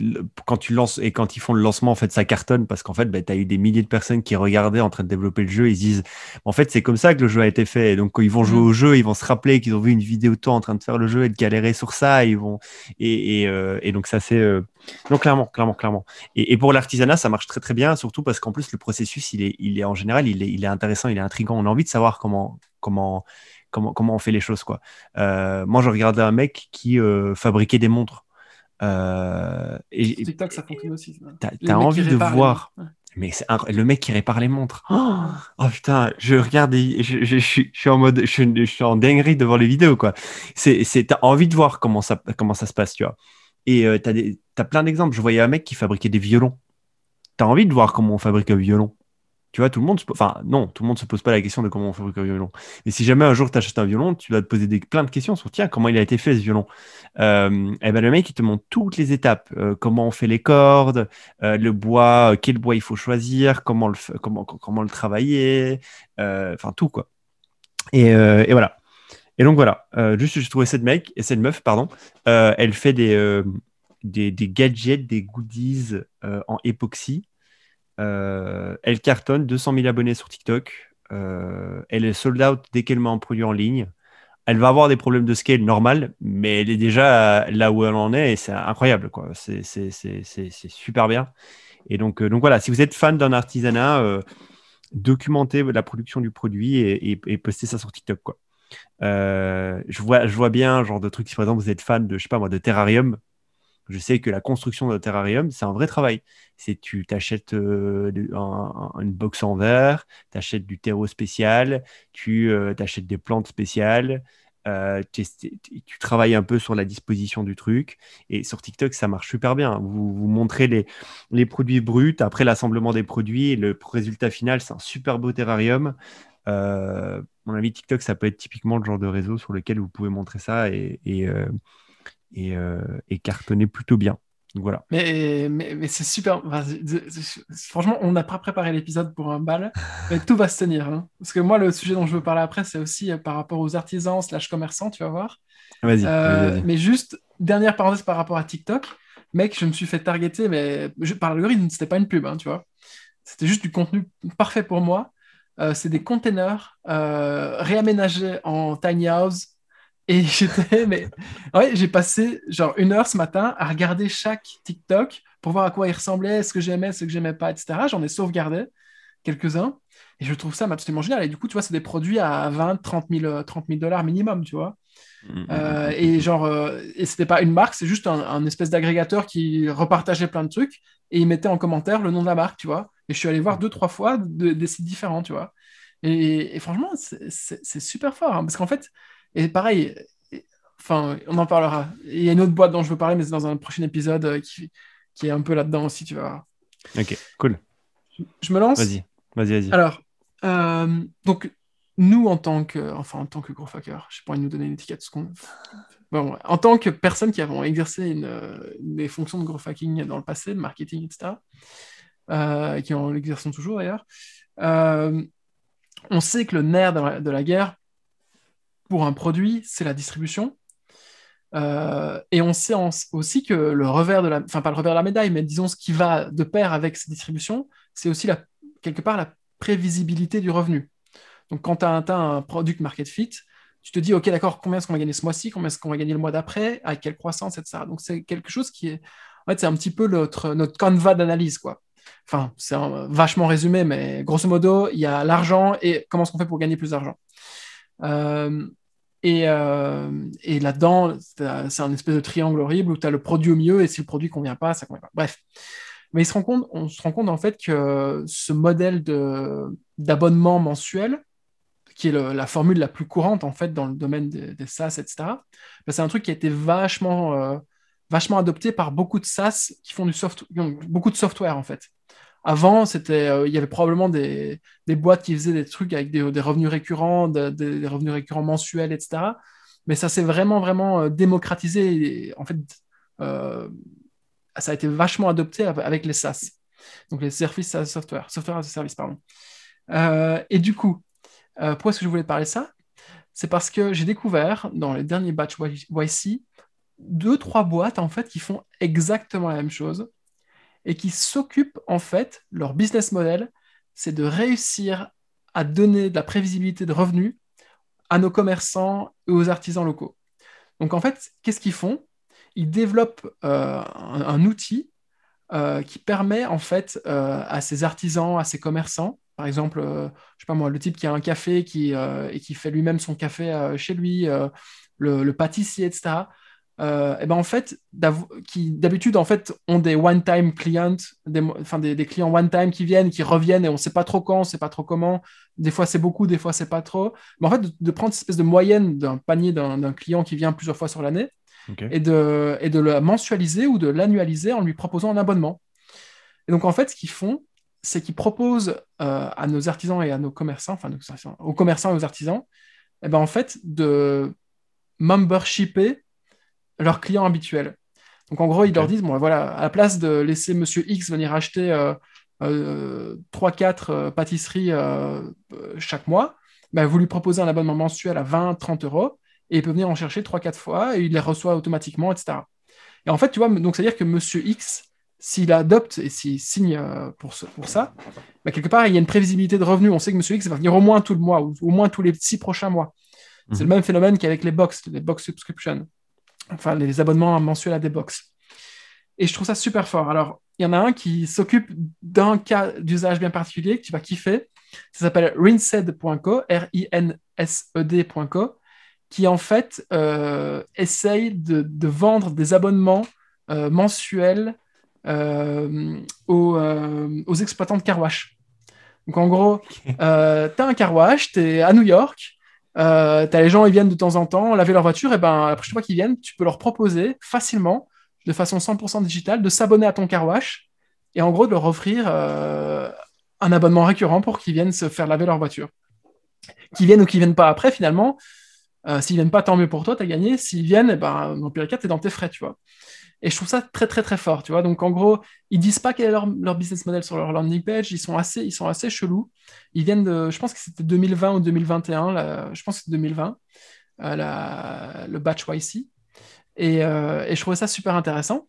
quand tu lances et quand ils font le lancement, en fait, ça cartonne parce qu'en fait, bah, tu as eu des milliers de personnes qui regardaient en train de développer le jeu. Ils se disent, en fait, c'est comme ça que le jeu a été fait. Et donc, quand ils vont jouer mmh. au jeu, ils vont se rappeler qu'ils ont vu une vidéo de toi en train de faire le jeu et de galérer sur ça. ils vont et, et, donc ça c'est non, clairement, clairement, clairement. Et, pour l'artisanat, ça marche très très bien, surtout parce qu'en plus le processus, il est, il est en général, il est, il est intéressant, il est intriguant. On a envie de savoir comment, comment, comment, comment on fait les choses, quoi. Euh, moi, je regardais un mec qui euh, fabriquait des montres. Euh, et, TikTok, ça fonctionne aussi. T'as as envie de voir. Mais c'est le mec qui répare les montres. Oh, putain, je regarde, je, je, suis en mode, je, suis en dinguerie devant les vidéos, quoi. C'est, t'as envie de voir comment ça, comment ça se passe, tu vois. Et euh, tu as, plein d'exemples. Je voyais un mec qui fabriquait des violons. Tu as envie de voir comment on fabrique un violon. Tu vois, tout le monde, se... enfin non, tout le monde se pose pas la question de comment on fabrique un violon. Mais si jamais un jour tu achètes un violon, tu dois te poser des, plein de questions sur tiens, comment il a été fait ce violon? Euh, et ben le mec il te montre toutes les étapes, euh, comment on fait les cordes, le bois, quel bois il faut choisir, comment le comment comment le travailler, enfin tout quoi. Et voilà. Et donc voilà, euh, juste j'ai trouvé cette mec, et cette meuf, pardon, euh, elle fait euh, des, gadgets, des goodies en époxy. elle cartonne 200 000 abonnés sur TikTok. elle est sold out dès qu'elle met un produit en ligne. Elle va avoir des problèmes de scale normal, mais elle est déjà là où elle en est et c'est incroyable. quoi. C'est super bien. Et donc, voilà, si vous êtes fan d'un artisanat, documentez la production du produit et, et, et postez ça sur TikTok. quoi. Euh, je, vois, je vois bien, genre de trucs, si par exemple vous êtes fan de, je sais pas moi, de terrarium, je sais que la construction d'un terrarium, c'est un vrai travail. C'est tu t'achètes euh, une box en verre, tu du terreau spécial, tu euh, achètes des plantes spéciales, tu, travailles un peu sur la disposition du truc. Et sur TikTok, ça marche super bien. Vous, vous montrez les, les produits bruts, après l'assemblement des produits, et le résultat final, c'est un super beau terrarium. Euh, mon avis, TikTok, ça peut être typiquement le genre de réseau sur lequel vous pouvez montrer ça et, et, euh, euh, cartonner plutôt bien. voilà. Mais, mais, c'est super. franchement, on n'a pas préparé l'épisode pour un bal, mais tout va se tenir. Hein. Parce que moi, le sujet dont je veux parler après, c'est aussi par rapport aux artisans slash commerçants, tu vas voir. Vas-y. Mais juste, dernière parenthèse par rapport à TikTok. Mec, je me suis fait targeter, mais je, par l'algorithme, c'était pas une pub, hein, tu vois. C'était juste du contenu parfait pour moi. Euh, c'est des containers réaménagés en tiny house et [LAUGHS] j'étais, mais ouais, j'ai passé genre une heure ce matin à regarder chaque TikTok pour voir à quoi il ressemblait, ce que j'aimais, ce que j'aimais pas, etc. J'en ai sauvegardé quelques-uns et je trouve ça absolument génial. Et du coup, tu vois, c'est des produits à 20, 30 000, 30 dollars minimum, tu vois. Mmh, mmh, euh, et genre, euh, et c'était pas une marque, c'est juste un, espèce d'agrégateur qui repartageait plein de trucs et il mettait en commentaire le nom de la marque, tu vois. Et je suis allé voir deux, trois fois des sites différents, tu vois. Et, franchement, c'est super fort hein, parce qu'en fait, et pareil, enfin, on en parlera. Il y a une autre boîte dont je veux parler, mais c'est dans un prochain épisode euh, qui, qui est un peu là-dedans aussi, tu vas Ok, cool. Je me lance Vas-y, vas-y, vas-y. Alors, euh, donc, nous, en tant que, enfin, en tant que gros fucker, je sais pas, nous donner une étiquette, ce qu'on... [LAUGHS] Bon, en tant que personne qui avons exercé une, des fonctions de gros fucking dans le passé, de marketing, etc., euh, qui en l'exerçons toujours d'ailleurs, on sait que le nerf de la guerre, pour un produit, c'est la distribution. Euh, et on sait aussi que le revers de la, enfin pas le revers de la médaille, mais disons ce qui va de pair avec cette distribution, c'est aussi quelque part la prévisibilité du revenu. Donc quand tu as atteint un product market fit, tu te dis, OK, d'accord, combien est-ce qu'on va gagner ce mois-ci, combien est-ce qu'on va gagner le mois d'après, à quelle croissance, etc. Donc c'est quelque chose qui est, en fait, c'est un petit peu notre, notre canevas d'analyse, quoi. Enfin, c'est vachement résumé, mais grosso modo, il y a l'argent et comment est-ce qu'on fait pour gagner plus d'argent. Euh, et, euh, et là-dedans, c'est un espèce de triangle horrible où tu as le produit au milieu et si le produit ne convient pas, ça ne convient pas. Bref. Mais il se rend compte, on se rend compte en fait que ce modèle d'abonnement mensuel, qui est la formule la plus courante en fait dans le domaine des, SaaS, etc., ben, c'est un truc qui a été vachement, euh, vachement adopté par beaucoup de SaaS qui font du soft, beaucoup de software en fait. Avant, c'était, euh, il y avait probablement des, boîtes qui faisaient des trucs avec des, revenus récurrents, des revenus récurrents mensuels, etc. Mais ça s'est vraiment, vraiment euh, démocratisé. en fait, euh, ça a été vachement adopté avec les SaaS, donc les services as software, software as a service, pardon. et du coup, pourquoi est-ce que je voulais parler de ça? C'est parce que j'ai découvert dans les derniers batchs YC deux, trois boîtes en fait qui font exactement la même chose et qui s'occupent en fait, leur business model, c'est de réussir à donner de la prévisibilité de revenus à nos commerçants et aux artisans locaux. Donc en fait, qu'est-ce qu'ils font? Ils développent euh, un, outil euh, qui permet en fait euh, à ces artisans, à ces commerçants, par exemple, je sais pas moi, le type qui a un café qui, et qui fait lui-même son café chez lui, le, le, pâtissier, etc., euh, et ben en fait, qui d'habitude en fait ont des one-time clients, des, enfin des, des clients one-time qui viennent, qui reviennent et on ne sait pas trop quand, on ne sait pas trop comment. Des fois c'est beaucoup, des fois c'est pas trop. Mais en fait, de, prendre cette espèce de moyenne d'un panier d'un client qui vient plusieurs fois sur l'année et, de, et de le mensualiser ou de l'annualiser en lui proposant un abonnement. Et donc en fait, ce qu'ils font, c'est qu'ils proposent euh, à nos artisans et à nos commerçants, enfin aux commerçants et aux artisans, et ben en fait de membershipper leurs clients habituels. Donc en gros, ils leur disent, bon voilà, à la place de laisser Monsieur X venir acheter euh, euh, 3-4 euh, pâtisseries euh, chaque mois, bah, vous lui proposez un abonnement mensuel à 20-30 euros et il peut venir en chercher 3-4 fois et il les reçoit automatiquement, etc. Et en fait, tu vois, donc c'est-à-dire que Monsieur X, s'il adopte et s'il signe pour, pour ça, bah, quelque part, il y a une prévisibilité de revenus. On sait que Monsieur X va venir au moins tout le mois ou au moins tous les six prochains mois. C'est le mhm. même phénomène qu'avec les box, les box subscription enfin les abonnements mensuels à des box. Et je trouve ça super fort. Alors, il y en a un qui s'occupe d'un cas d'usage bien particulier que tu vas kiffer. Ça s'appelle rinsed.co, R-I-N-S-E-D.co, qui en fait euh, essaye de, de, vendre des abonnements euh, mensuels euh, aux, aux, exploitants de carwash. Donc en gros, tu as un carwash, tu es à New York, euh, tu as les gens, ils viennent de temps en temps laver leur voiture, et ben la prochaine fois qu'ils viennent, tu peux leur proposer facilement, de façon 100% digitale, de s'abonner à ton car wash et en gros de leur offrir euh, un abonnement récurrent pour qu'ils viennent se faire laver leur voiture. Qu'ils viennent ou qu'ils viennent pas après, finalement, euh, s'ils viennent pas, tant mieux pour toi, tu as gagné. S'ils viennent, eh ben, dans pire cas, dans tes frais, tu vois. Et je trouve ça très, très, très fort, tu vois. Donc, en gros, ils disent pas quel est leur, leur, business model sur leur landing page. Ils sont assez, ils sont assez chelous. Ils viennent de, je pense que c'était 2020 ou 2021, je pense que c'était 2020, euh, le batch YC. Et, euh, et, je trouvais ça super intéressant.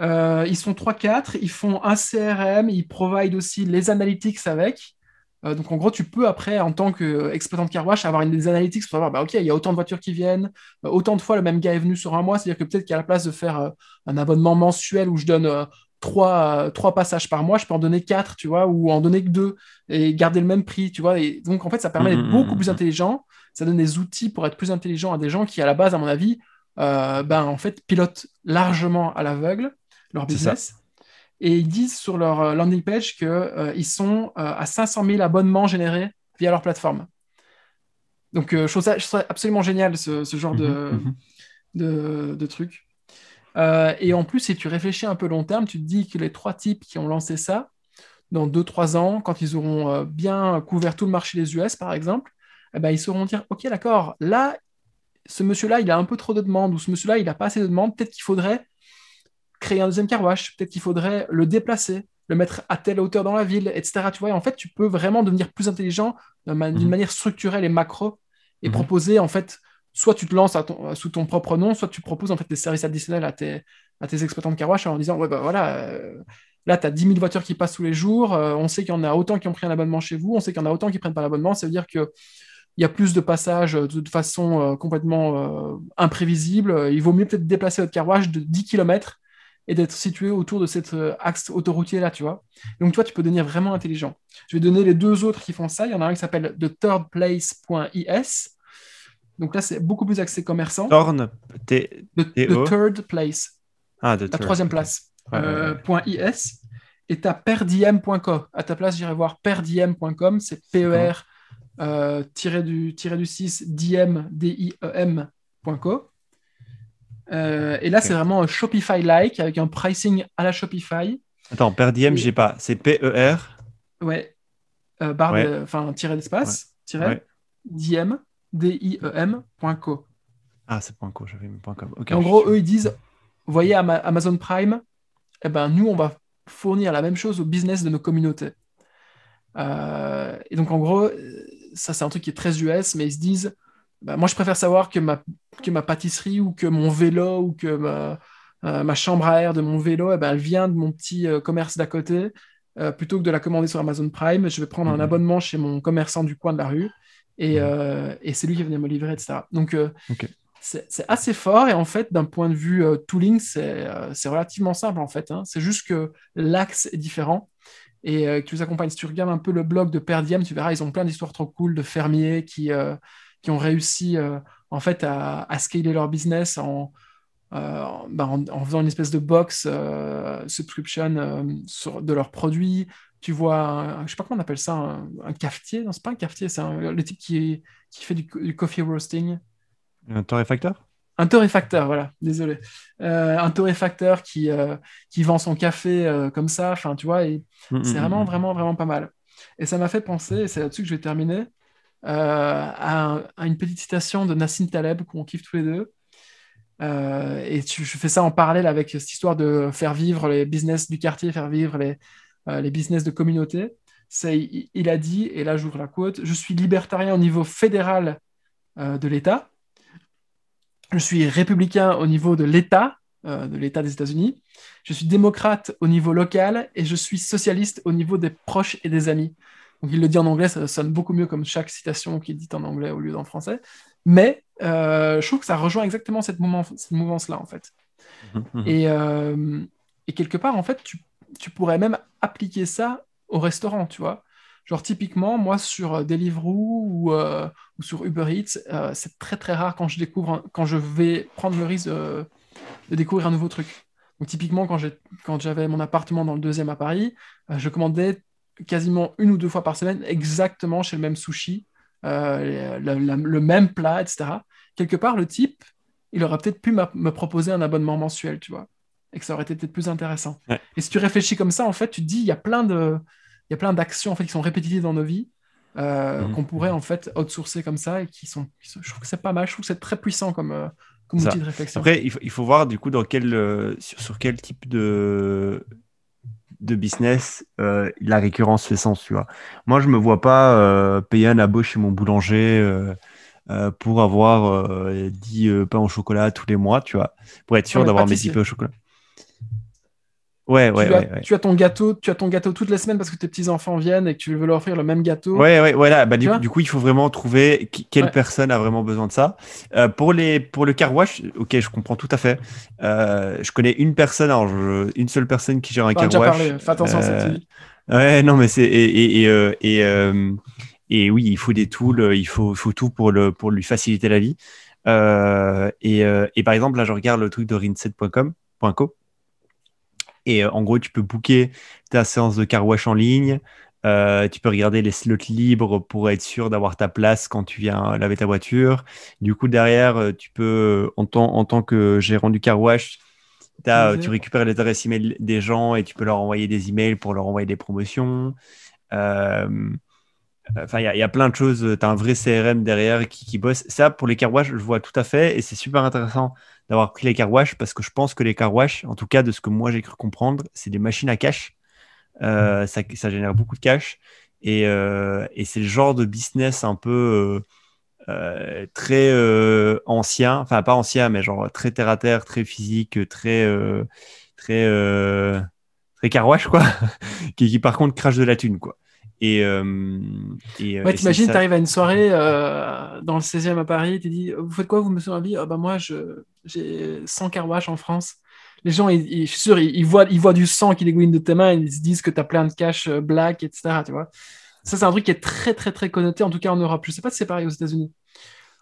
Euh, ils sont 3-4, ils font un CRM, ils provident aussi les analytics avec. Euh, donc en gros, tu peux après, en tant qu'exploitant de car wash, avoir une, des analytics pour savoir, bah, ok, il y a autant de voitures qui viennent, euh, autant de fois le même gars est venu sur un mois, c'est-à-dire que peut-être qu'à la place de faire euh, un abonnement mensuel où je donne trois, trois, passages par mois, je peux en donner quatre, tu vois, ou en donner que deux et garder le même prix, tu vois. Et donc en fait, ça permet d'être mmh, mmh, beaucoup plus mmh, intelligent, ça donne des outils pour être plus intelligent à des gens qui, à la base, à mon avis, ben, en fait, pilotent largement à l'aveugle leur business. Et ils disent sur leur euh, landing page qu'ils euh, sont euh, à 500 000 abonnements générés via leur plateforme. Donc, je, trouve ça, absolument génial, ce, genre de, mhm, mhm. de, truc. et en plus, si tu réfléchis un peu long terme, tu te dis que les trois types qui ont lancé ça, dans 2-3 ans, quand ils auront bien couvert tout le marché des US, par exemple, eh ben, ils sauront dire, OK, d'accord, là, ce monsieur-là, il a un peu trop de demandes, ou ce monsieur-là, il n'a pas assez de demandes, peut-être qu'il faudrait créer un deuxième car wash, peut-être qu'il faudrait le déplacer, le mettre à telle hauteur dans la ville, etc. Tu vois, en fait, tu peux vraiment devenir plus intelligent d'une mhm. manière structurelle et macro et mhm. proposer, en fait, soit tu te lances sous ton propre nom, soit tu proposes en fait des services additionnels à tes, à tes exploitants de car wash en disant, ouais, bah voilà, euh, là, tu as 10 000 voitures qui passent tous les jours, euh, on sait qu'il y en a autant qui ont pris un abonnement chez vous, on sait qu'il y en a autant qui prennent pas l'abonnement, ça veut dire que il y a plus de passages de, façon euh, complètement imprévisible. Il vaut mieux peut-être déplacer votre car wash de 10 km et d'être situé autour de cet euh, axe autoroutier-là, tu vois. Donc, toi, tu peux devenir vraiment intelligent. Je vais donner les deux autres qui font ça. Il y en a un qui s'appelle thethirdplace.is. Donc là, c'est beaucoup plus axé commerçant. Thorn, T the, the, Third Place. Ah, La troisième place. Euh, .is. Et tu as perdiem.co. À ta place, j'irai voir perdiem.com. C'est P-E-R euh, tiré du, tiré du 6 diem, D-I-E-M.co. Euh, et là, c'est vraiment un Shopify-like avec un pricing à la Shopify. Attends, per diem, j'ai pas. C'est P-E-R Ouais. Euh, barre enfin, tiré d'espace, tiré, diem, D-I-E-M.co. Ah, c'est .co, j'avais mis .com. en gros, eux, ils disent, vous voyez Amazon Prime, eh ben, nous, on va fournir la même chose au business de nos communautés. Euh, et donc, en gros, ça, c'est un truc qui est très US, mais ils se disent, bah, moi, je préfère savoir que ma, que ma pâtisserie ou que mon vélo ou que ma, euh, ma chambre à air de mon vélo, eh ben, elle vient de mon petit euh, commerce d'à côté. Euh, plutôt que de la commander sur Amazon Prime, je vais prendre un mhm. abonnement chez mon commerçant du coin de la rue et, mhm. et c'est lui qui va venir me livrer, etc. Donc, c'est assez fort et en fait, d'un point de vue tooling, c'est relativement simple en fait. Hein. C'est juste que l'axe est différent et tu nous accompagnes. Si tu regardes un peu le blog de Perdiem, tu verras, ils ont plein d'histoires trop cool de fermiers qui, qui ont réussi euh, en fait à, scaler leur business en, euh, bah, en, faisant une espèce de box euh, subscription de leurs produits. Tu vois, un, je sais pas comment on appelle ça, un, cafetier. Non, c'est pas un cafetier, c'est le type qui, qui fait du, coffee roasting. Un torréfacteur? Un torréfacteur, voilà, désolé. un torréfacteur qui, qui vend son café comme ça, enfin, tu vois, et mm, mm, c'est vraiment, mm, vraiment, vraiment pas mal. Et ça m'a fait penser, et c'est là-dessus que je vais terminer, euh, à, une petite citation de Nassim Taleb qu'on kiffe tous les deux. Euh, et je fais ça en parallèle avec cette histoire de faire vivre les business du quartier, faire vivre les, euh, les business de communauté. Il, il a dit, et là j'ouvre la quote, je suis libertarien au niveau fédéral de l'État, je suis républicain au niveau de l'État, de l'État des États-Unis, je suis démocrate au niveau local et je suis socialiste au niveau des proches et des amis. Donc il le dit en anglais, ça sonne beaucoup mieux comme chaque citation qui est dite en anglais au lieu d'en français. Mais euh, je trouve que ça rejoint exactement cette, mouvance-là, en fait. Mhm, mhm. Euh, et, quelque part, en fait, tu, pourrais même appliquer ça au restaurant, tu vois. Genre, typiquement, moi, sur Deliveroo ou, euh, ou sur Uber Eats, c'est très, très rare quand je découvre, quand je vais prendre le risque de, découvrir un nouveau truc. Donc, typiquement, quand j'avais mon appartement dans le deuxième à Paris, je commandais quasiment une ou deux fois par semaine, exactement chez le même sushi, euh, le même plat, etc. Quelque part, le type, il aurait peut-être pu me proposer un abonnement mensuel, tu vois, et que ça aurait été peut-être plus intéressant. Et si tu réfléchis comme ça, en fait, tu te dis, il y a plein de, il y a plein d'actions en fait qui sont répétitives dans nos vies. Euh, mhm. qu'on pourrait en fait outsourcer comme ça et qui sont, je trouve que c'est pas mal je trouve que c'est très puissant comme, euh, comme outil de réflexion. Après, il faut, voir du coup dans quel, sur, quel type de, de business la récurrence fait sens, tu vois. Moi, je me vois pas payer un abo chez mon boulanger pour avoir 10 pains au chocolat tous les mois, tu vois, pour être sûr d'avoir mes 10 pains au chocolat. Ouais, ouais, tu, as, ouais, tu as ton gâteau, tu as ton gâteau toutes les semaines parce que tes petits enfants viennent et que tu veux leur offrir le même gâteau. Ouais, ouais, voilà. Bah, du, du, coup, il faut vraiment trouver quelle personne a vraiment besoin de ça. Euh, pour les, pour le car wash, ok, je comprends tout à fait. Euh, je connais une personne, alors une seule personne qui gère un car wash. Parlé. Fais attention à cette euh, Ouais, non, mais c'est et et et, et, et, oui, il faut des tools, il faut, faut tout pour le pour lui faciliter la vie. et, et par exemple, là, je regarde le truc de rinset.com.co et euh, en gros, tu peux booker ta séance de car wash en ligne. Euh, tu peux regarder les slots libres pour être sûr d'avoir ta place quand tu viens laver ta voiture. Du coup, derrière, euh, tu peux, en, tant, en tant que gérant du car wash, tu récupères les adresses email des gens et tu peux leur envoyer des emails pour leur envoyer des promotions. Enfin, il y, a plein de choses. Tu as un vrai CRM derrière qui, qui, bosse. Ça, pour les car wash, je vois tout à fait et c'est super intéressant d'avoir pris les car wash parce que je pense que les car wash, en tout cas de ce que moi j'ai cru comprendre, c'est des machines à cash. Euh, ça, ça, génère beaucoup de cash et, euh, et c'est le genre de business un peu euh, très ancien, enfin pas ancien, mais genre très terre à terre, très physique, très très très quoi, [LAUGHS] qui, qui, par contre crache de la thune quoi. Et, euh, et ouais, t'imagines, tu arrives à une soirée dans le 16e à Paris, tu dis Vous faites quoi, vous, monsieur Rabi? Ah, bah, Moi, j'ai 100 carwash en France. Les gens, ils, je suis sûr, ils, voient, ils voient du sang qui dégouline de tes mains, ils se disent que tu as plein de cash black, etc. Tu vois ça, c'est un truc qui est très, très, très connoté, en tout cas en Europe. Je sais pas si c'est pareil aux États-Unis.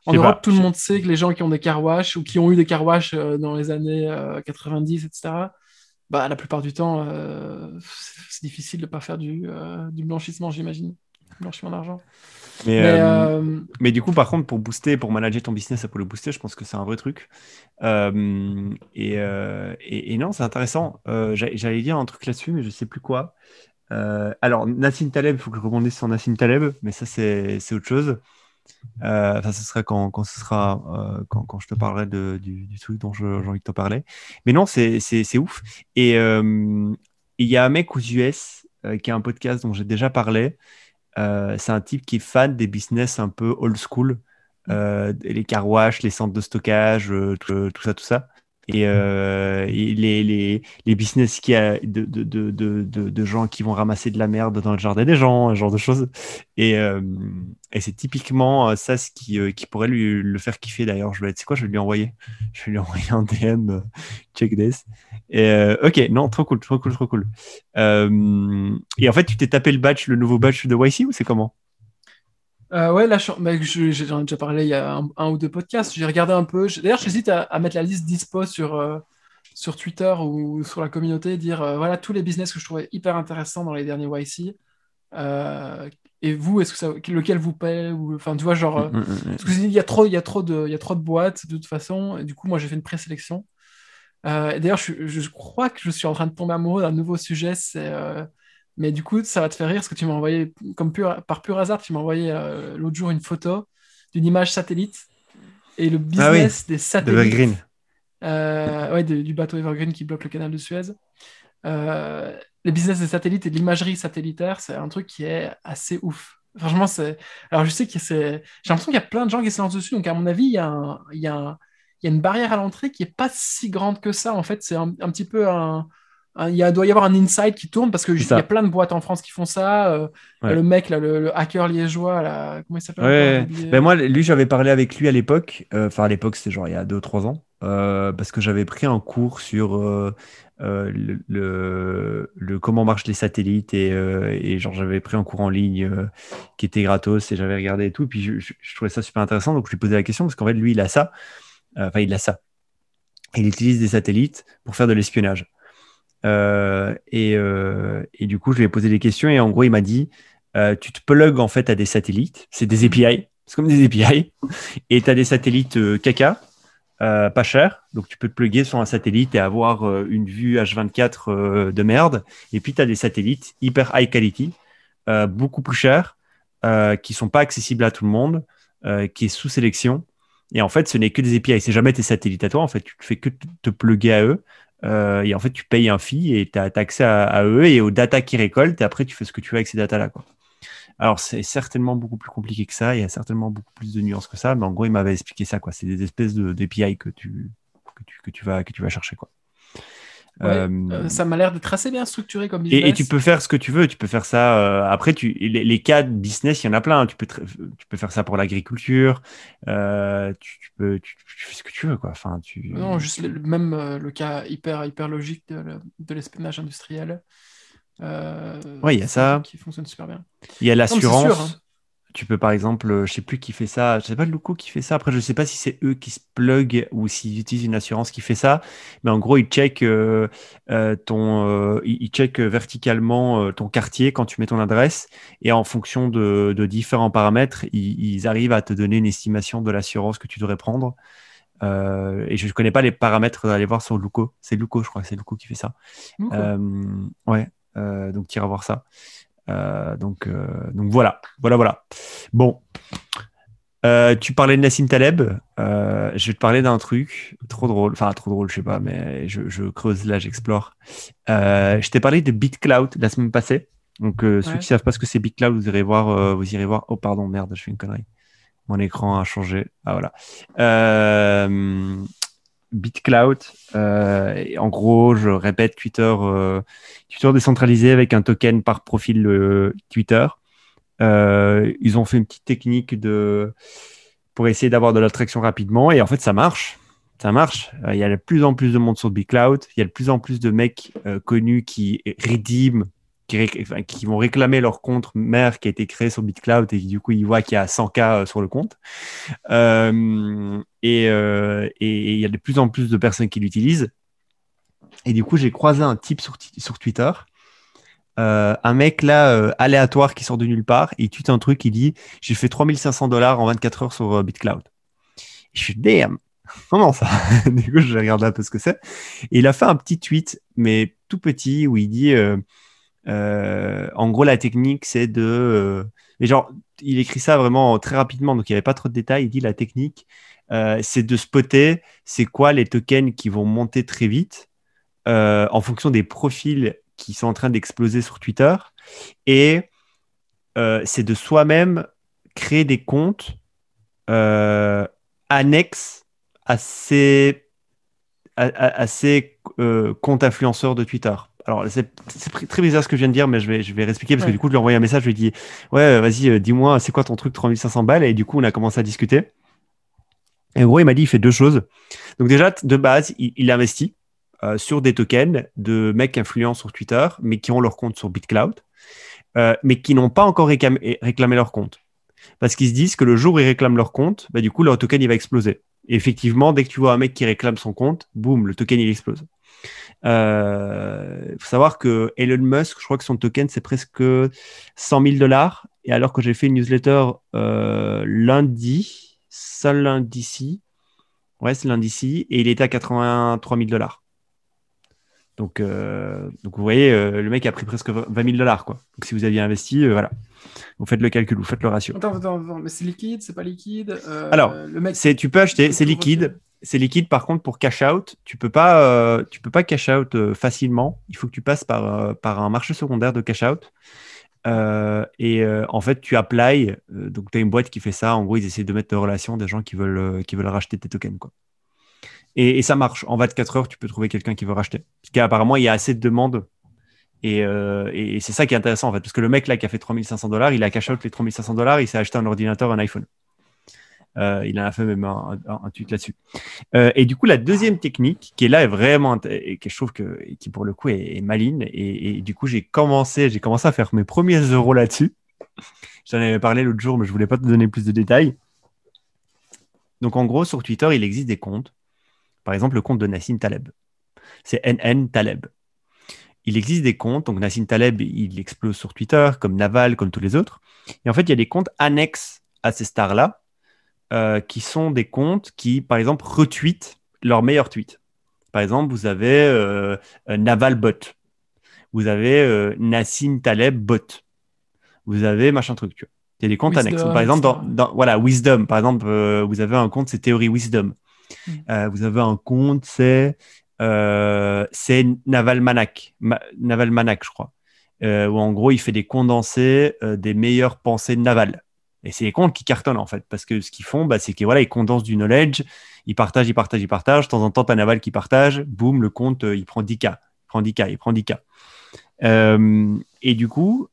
En Europe, tout le monde sait que les gens qui ont des carwash ou qui ont eu des carwash dans les années 90, etc., bah, la plupart du temps, euh, c'est difficile de ne pas faire du, euh, du blanchissement, j'imagine. Blanchiment d'argent. Mais, euh, mais, du coup, par contre, pour booster, pour manager ton business, pour le booster, je pense que c'est un vrai truc. Et, et, non, c'est intéressant. J'allais dire un truc là-dessus, mais je ne sais plus quoi. alors, Nassim Taleb, il faut que je rebondisse sur Nassim Taleb, mais ça, c'est autre chose. Euh, enfin, ce sera quand, quand ce sera euh, quand, quand, je te parlerai de, du, du, truc dont j'ai envie de te parler. Mais non, c'est ouf. Et euh, il y a un mec aux US qui a un podcast dont j'ai déjà parlé. c'est un type qui est fan des business un peu old school, les car les centres de stockage, tout, tout ça, tout ça et, euh, les, les, les, business qui a de, de, de, de, gens qui vont ramasser de la merde dans le jardin des gens, ce genre de choses. Et, euh, et c'est typiquement euh, ça ce qui, qui pourrait lui le faire kiffer d'ailleurs. Je vais, c'est quoi, je vais lui envoyer? Je vais lui envoyer un DM. check this. Et, ok, non, trop cool, trop cool, trop cool. et en fait, tu t'es tapé le batch, le nouveau batch de YC ou c'est comment? Euh, ouais, là, j'en ai déjà parlé il y a un, ou deux podcasts. J'ai regardé un peu. D'ailleurs, j'hésite à, à, mettre la liste dispo sur, euh, sur Twitter ou sur la communauté, dire euh, voilà tous les business que je trouvais hyper intéressants dans les derniers YC. et vous, est-ce que ça, lequel vous ou, Enfin, tu vois, genre. Mm, mm, mm, parce que il y a trop, il y a trop de, il y a trop de boîtes de toute façon. Et du coup, moi, j'ai fait une présélection. D'ailleurs, je, je, crois que je suis en train de tomber amoureux d'un nouveau sujet. C'est mais du coup, ça va te faire rire parce que tu m'as envoyé, comme par pur hasard, tu m'as envoyé euh, l'autre jour une photo d'une image satellite et le ah business des satellites. Evergreen. Euh, ouais, du bateau Evergreen qui bloque le canal de Suez. Euh, les business des satellites et de l'imagerie satellitaire, c'est un truc qui est assez ouf. Franchement, c'est. Alors, je sais que c'est. J'ai l'impression qu'il y a plein de gens qui se lancent dessus. Donc, à mon avis, il y a, il y a, il y a une barrière à l'entrée qui est pas si grande que ça. En fait, c'est un, un petit peu un, il y a, doit y avoir un inside qui tourne parce qu'il y a plein de boîtes en France qui font ça. Euh, le mec, là, le, hacker liégeois, là, comment il s'appelle ben Moi, lui, j'avais parlé avec lui à l'époque. Euh, enfin, à l'époque, c'était genre il y a 2-3 ans. Euh, parce que j'avais pris un cours sur le, le, comment marchent les satellites et, et genre j'avais pris un cours en ligne qui était gratos et j'avais regardé et tout. Puis je, je, trouvais ça super intéressant. Donc, je lui posais la question parce qu'en fait, lui, il a ça. Enfin, il a ça. Il utilise des satellites pour faire de l'espionnage. Euh, et, euh, et, du coup, je lui ai posé des questions et en gros, il m'a dit euh, tu te plugs en fait à des satellites, c'est des API, c'est comme des API, et tu as des satellites caca, pas cher, donc tu peux te plugger sur un satellite et avoir une vue H24 de merde. Et puis tu as des satellites hyper high quality, beaucoup plus chers, qui sont pas accessibles à tout le monde, qui est sous sélection Et en fait, ce n'est que des API. C'est jamais tes satellites à toi. En fait, tu ne fais que te plugger à eux. Euh, et en fait, tu payes un fee et tu as, accès à, eux et aux data qu'ils récoltent. Et après, tu fais ce que tu veux avec ces data-là. Quoi. Alors, c'est certainement beaucoup plus compliqué que ça. Il y a certainement beaucoup plus de nuances que ça. Mais en gros, il m'avait expliqué ça. C'est des espèces d'API que tu, que, tu, que, tu vas, que tu vas chercher. Quoi. Euh, euh, ça m'a l'air d'être assez bien structuré comme business. Et, tu peux faire ce que tu veux. Tu peux faire ça. Euh, après, tu, les, cas de business, il y en a plein. Tu peux, tu peux faire ça pour l'agriculture. tu, peux, tu, fais ce que tu veux, quoi. Enfin, tu. Non, juste même le cas hyper, hyper logique de, de l'espionnage industriel. oui, il y a ça. Qui fonctionne super bien. Il y a l'assurance. Tu peux par exemple, euh, je sais plus qui fait ça, je sais pas le Luco qui fait ça. Après, je sais pas si c'est eux qui se plug ou s'ils utilisent une assurance qui fait ça. Mais en gros, ils check euh, euh, ton, ils check verticalement ton quartier quand tu mets ton adresse et en fonction de, différents paramètres, ils, arrivent à te donner une estimation de l'assurance que tu devrais prendre. et je ne connais pas les paramètres d'aller voir sur Luco. C'est Luco, je crois que c'est Luco qui fait ça. ouais, donc tu iras voir ça. Euh, donc, euh, donc voilà, voilà, voilà. Bon, euh, tu parlais de Nassim Taleb. je vais te parler d'un truc trop drôle. Enfin, trop drôle, je sais pas, mais je, creuse là, j'explore. je t'ai parlé de BitCloud la semaine passée. Donc, ceux qui ne savent pas ce que c'est BitCloud, vous irez voir. vous irez voir. Oh, pardon, merde, je fais une connerie. Mon écran a changé. Ah, voilà. BitCloud. Euh, en gros, je répète, Twitter, euh, Twitter décentralisé avec un token par profil euh, Twitter. ils ont fait une petite technique de pour essayer d'avoir de l'attraction rapidement et en fait ça marche. Ça marche. Il y a de plus en plus de monde sur BitCloud. Il y a de plus en plus de mecs connus qui redeem qui, vont réclamer leur compte mère qui a été créé sur BitCloud et du coup ils voient qu'il y a 100K euh, sur le compte. Euh, euh, et il y a de plus en plus de personnes qui l'utilisent. Et du coup, j'ai croisé un type sur, sur Twitter, un mec là aléatoire qui sort de nulle part, il tweet un truc, il dit J'ai fait 3500 dollars en 24 heures sur BitCloud. Et je suis damn, [LAUGHS] comment ça [LAUGHS] Du coup, je regarde un peu ce que c'est. Et il a fait un petit tweet, mais tout petit, où il dit en gros, la technique, c'est de. Euh, mais genre, il écrit ça vraiment très rapidement, donc il n'y avait pas trop de détails. Il dit la technique, euh, c'est de spotter c'est quoi les tokens qui vont monter très vite en fonction des profils qui sont en train d'exploser sur Twitter. Et c'est de soi-même créer des comptes annexes à ces comptes influenceurs de Twitter alors c'est très bizarre ce que je viens de dire, mais je vais, je vais réexpliquer parce que du coup, je lui ai envoyé un message, je lui ai dit Ouais, vas-y, euh, dis-moi, c'est quoi ton truc 3500 balles? Et du coup, on a commencé à discuter. Et en gros, il m'a dit il fait deux choses. Donc, déjà, de base, il, investit euh, sur des tokens de mecs influents sur Twitter, mais qui ont leur compte sur BitCloud, euh, mais qui n'ont pas encore réclamé, leur compte. Parce qu'ils se disent que le jour où ils réclament leur compte, bah, du coup, leur token il va exploser. Et effectivement, dès que tu vois un mec qui réclame son compte, boum, le token il explose. Il euh, faut savoir que Elon Musk, je crois que son token, c'est presque 100 000 dollars. Et alors que j'ai fait une newsletter euh, lundi, seul lundi-ci, ouais, c'est lundi-ci, et il était à 83 000 dollars. Donc, euh, donc, vous voyez, le mec a pris presque 20 000 dollars. Quoi. Donc, si vous aviez investi, voilà. Vous faites le calcul, vous faites le ratio. Attends, attends, attends. mais c'est liquide, c'est pas liquide Alors, le mec... tu peux acheter, c'est liquide c'est liquide par contre pour cash out. Tu peux pas, euh, peux pas cash out euh, facilement. Il faut que tu passes par, euh, un marché secondaire de cash out. et en fait, tu apply. donc, tu as une boîte qui fait ça. En gros, ils essaient de mettre en relation des gens qui veulent, racheter tes tokens. Et, ça marche. En 24 heures, tu peux trouver quelqu'un qui veut racheter. Parce qu'apparemment, il y a assez de demandes. Et, et c'est ça qui est intéressant en fait. Parce que le mec là qui a fait 3500 dollars, il a cash out les 3500 dollars, il s'est acheté un ordinateur, un iPhone. Euh, il en a fait même un, tweet là-dessus. Euh, et du coup, la deuxième technique, qui est là, est vraiment, et que je trouve que, qui pour le coup est, est maligne, et, du coup, j'ai commencé, j'ai commencé à faire mes premiers euros là-dessus. J'en avais parlé l'autre jour, mais je voulais pas te donner plus de détails. Donc, en gros, sur Twitter, il existe des comptes. Par exemple, le compte de Nassim Taleb. C'est NN Taleb. Il existe des comptes. Donc, Nassim Taleb, il explose sur Twitter, comme Naval, comme tous les autres. Et en fait, il y a des comptes annexes à ces stars-là euh, qui sont des comptes qui, par exemple, retweetent leurs meilleurs tweets. Par exemple, vous avez euh, Naval Bot, vous avez euh, Nassim Taleb Bot, vous avez machin truc. Il y a des comptes annexes. Par exemple, dans, voilà, Wisdom, par exemple, euh, vous avez un compte, c'est Théorie Wisdom. Mm. Vous avez un compte, c'est Navalmanac, Navalmanac, je crois. où en gros, il fait des condensés des meilleures pensées de Naval. Et c'est les comptes qui cartonnent en fait, parce que ce qu'ils font, bah, c'est qu'ils voilà, condensent du knowledge, ils partagent, ils partagent, ils partagent. De temps en temps, tu as Naval qui partage, boum, le compte, il prend 10K, il prend 10K, il prend 10K. et du coup,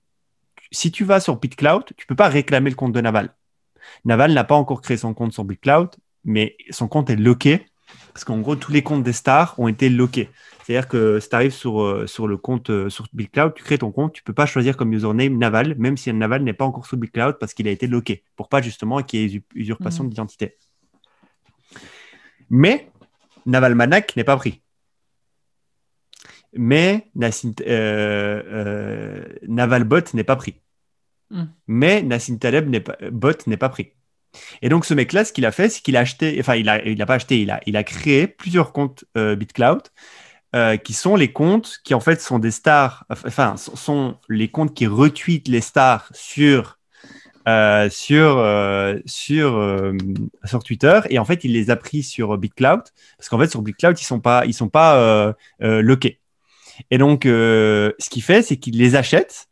si tu vas sur BitCloud, tu peux pas réclamer le compte de Naval. Naval n'a pas encore créé son compte sur BitCloud, mais son compte est loqué parce qu'en gros, tous les comptes des stars ont été loqués. C'est-à-dire que si tu arrives sur, euh, sur le compte euh, sur BitCloud, tu crées ton compte, tu peux pas choisir comme username Naval, même si Naval n'est pas encore sur BitCloud parce qu'il a été loqué, pour pas justement qu'il y ait usurpation mmh. d'identité. Mais Naval Manac n'est pas pris mais Nassim, euh, euh, Navalbot n'est pas pris. Hmm. Mais Nassim Taleb n'est pas, bot n'est pas pris. Et donc ce mec-là, ce qu'il a fait, c'est qu'il a acheté, enfin il il a pas acheté, il a, il a créé plusieurs comptes euh, BitCloud qui sont les comptes qui en fait sont des stars, enfin sont les comptes qui retweetent les stars sur sur sur sur Twitter et en fait il les a pris sur BitCloud parce qu'en fait sur BitCloud ils sont pas ils sont pas loqués. Et donc, euh, ce qu'il fait, c'est qu'il les achète.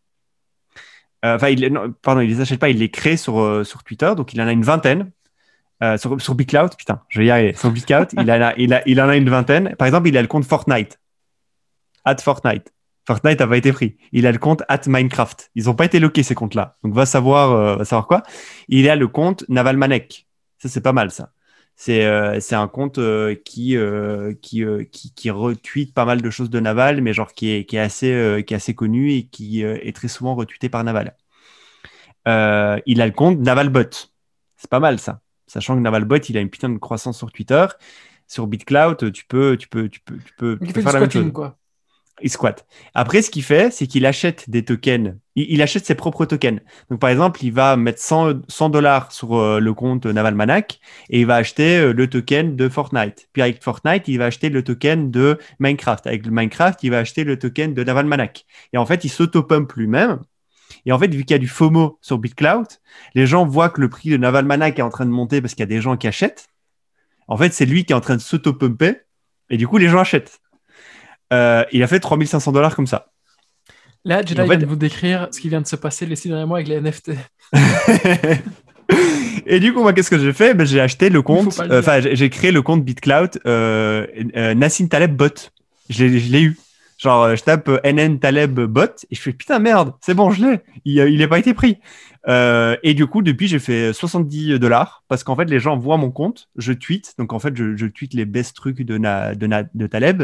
Euh, enfin, il, pardon, il les achète pas, il les crée sur, euh, sur Twitter. Donc, il en a une vingtaine. sur, sur BitCloud, putain, je vais y arriver. Sur BitCloud, il, a, il, il en a une vingtaine. Par exemple, il a le compte Fortnite. At Fortnite. Fortnite n'a pas été pris. Il a le compte at Minecraft. Ils n'ont pas été loqués, ces comptes-là. Donc, va savoir, va savoir quoi. Il a le compte Navalmanek. Ça, c'est pas mal, ça. Euh, c'est un compte euh, qui, euh, qui, qui, qui, retweet pas mal de choses de Naval, mais genre qui est, qui est, assez, qui est assez connu et qui est très souvent retweeté par Naval. il a le compte Navalbot. C'est pas mal ça. Sachant que Navalbot, il a une putain de croissance sur Twitter. Sur BitCloud, tu peux, tu peux, tu peux, tu peux, faire la même chose. Quoi il squatte. Après, ce qu'il fait, c'est qu'il achète des tokens. Il, achète ses propres tokens. Donc, par exemple, il va mettre 100 dollars sur euh, le compte Navalmanac et il va acheter euh, le token de Fortnite. Puis avec Fortnite, il va acheter le token de Minecraft. Avec le Minecraft, il va acheter le token de Navalmanac. Et en fait, il s'auto-pump lui-même. Et en fait, vu qu'il y a du FOMO sur BitCloud, les gens voient que le prix de Navalmanac est en train de monter parce qu'il y a des gens qui achètent. En fait, c'est lui qui est en train de s'auto-pumper. Et du coup, les gens achètent. Euh, il a fait 3500 dollars comme ça. Là, Jedi vient de vous décrire ce qui vient de se passer les six derniers mois avec les NFT. [LAUGHS] et du coup, moi, qu'est-ce que j'ai fait? Ben, J'ai acheté le compte, enfin, j'ai créé le compte BitCloud euh, euh, Nassim Taleb Bot. Je l'ai eu. Genre, euh, je tape NN Taleb Bot et je fais putain, merde, c'est bon, je l'ai. Il n'a pas été pris. Euh, et du coup, depuis, j'ai fait 70 dollars parce qu'en fait, les gens voient mon compte, je tweet. Donc, en fait, je, je tweet les best trucs de, na, de, de, Taleb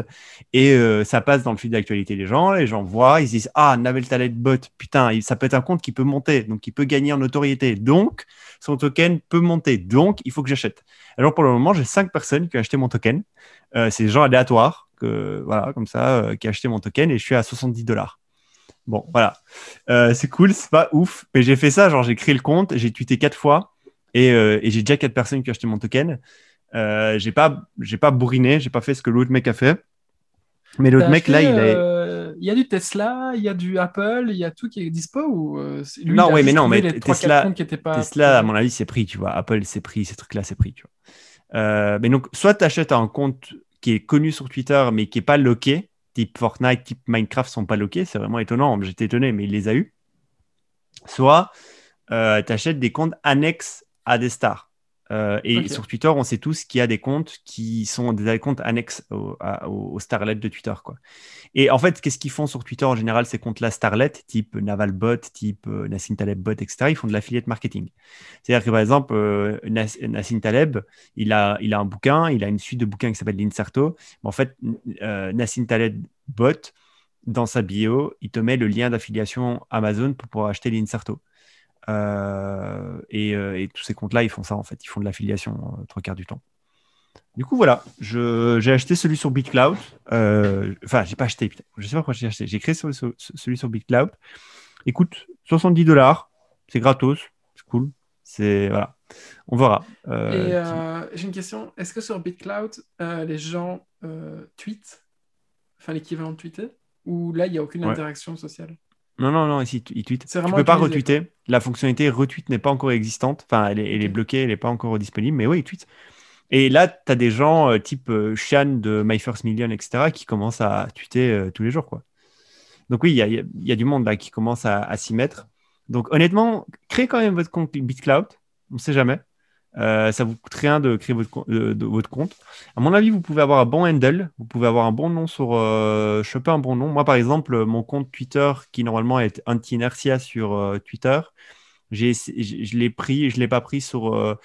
et euh, ça passe dans le fil d'actualité des gens. Les gens voient, ils disent Ah, Navel Taleb bot, putain, ça peut être un compte qui peut monter, donc qui peut gagner en notoriété. Donc, son token peut monter. Donc, il faut que j'achète. Alors, pour le moment, j'ai cinq personnes qui ont acheté mon token. Euh, c'est des gens aléatoires, que, voilà, comme ça, euh, qui ont acheté mon token et je suis à 70 dollars. Bon, voilà. Euh, c'est cool, c'est pas ouf. Mais j'ai fait ça, genre j'ai créé le compte, j'ai tweeté quatre fois et, euh, et j'ai déjà quatre personnes qui ont acheté mon token. Euh, j'ai pas, j'ai pas bourriné, j'ai pas fait ce que l'autre mec a fait. Mais l'autre mec là, il a. Il y a du Tesla, il y a du Apple, il y a tout qui est dispo ou lui, Non, oui, mais non, mais Tesla, Tesla, à mon avis, c'est pris, tu vois. Apple, c'est pris, ces trucs-là, c'est pris, tu vois. mais donc, soit tu achètes un compte qui est connu sur Twitter, mais qui est pas loqué, type Fortnite, type Minecraft sont pas loqués. C'est vraiment étonnant. J'étais étonné, mais il les a eu. Soit euh, tu achètes des comptes annexes à des stars. Euh, et sur Twitter, on sait tous qu'il y a des comptes qui sont des comptes annexes aux au, starlet de Twitter. Quoi. Et en fait, qu'est-ce qu'ils font sur Twitter en général, ces comptes-là starlet, type Navalbot, type euh, Nassim Taleb Bot, etc., ils font de l'affiliate marketing. C'est-à-dire que par exemple, euh, Nassim Taleb, il a, il a un bouquin, il a une suite de bouquins qui s'appelle l'Inserto. En fait, Nassim Taleb Bot, dans sa bio, il te met le lien d'affiliation Amazon pour pouvoir acheter l'Inserto. Euh, euh, et, tous ces comptes-là, ils font ça en fait. Ils font de l'affiliation euh, trois quarts du temps. Du coup, voilà, j'ai acheté celui sur BitCloud. enfin, j'ai pas acheté, putain. je sais pas pourquoi j'ai acheté. J'ai créé celui, celui sur BitCloud. Écoute, 70 dollars, c'est gratos, c'est cool. C'est voilà, on verra. j'ai une question. Est-ce que sur BitCloud, les gens tweetent, enfin l'équivalent de tweeter, ou là il n'y a aucune interaction sociale? Non, non, non, ici, il tweet. Tu ne peux pas retweeter. La fonctionnalité retweet n'est pas encore existante. Enfin, elle est, bloquée, elle n'est pas encore disponible, mais oui, il tweet. Et là, tu as des gens euh, type euh, de My First Million, etc., qui commencent à tweeter euh, tous les jours. Quoi. Donc oui, il y a, du monde là qui commence à, s'y mettre. Donc honnêtement, créez quand même votre compte BitCloud. On ne sait jamais. Euh, ça vous coûte rien de créer votre, compte. À mon avis, vous pouvez avoir un bon handle, vous pouvez avoir un bon nom sur euh, choper un bon nom. Moi, par exemple, mon compte Twitter qui normalement est anti-inertia sur Twitter, je l'ai pris, je l'ai pas pris sur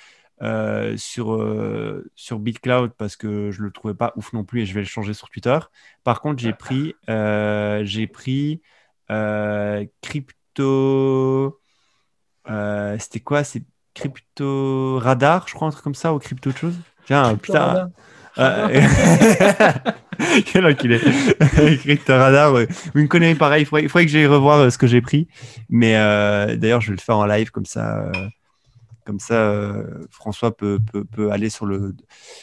euh, sur, euh, sur BitCloud parce que je le trouvais pas ouf non plus et je vais le changer sur Twitter. Par contre, j'ai pris, euh, j'ai pris crypto. C'était quoi? C'est crypto radar, je crois, un truc comme ça, ou crypto autre chose. Tiens, putain. [LAUGHS] Quel enculé. [LAUGHS] Crypto radar, une connerie pareille. Il faudrait, que j'aille revoir ce que j'ai pris. Mais d'ailleurs, je vais le faire en live comme ça. Comme ça, euh, François peut, peut, aller sur, le,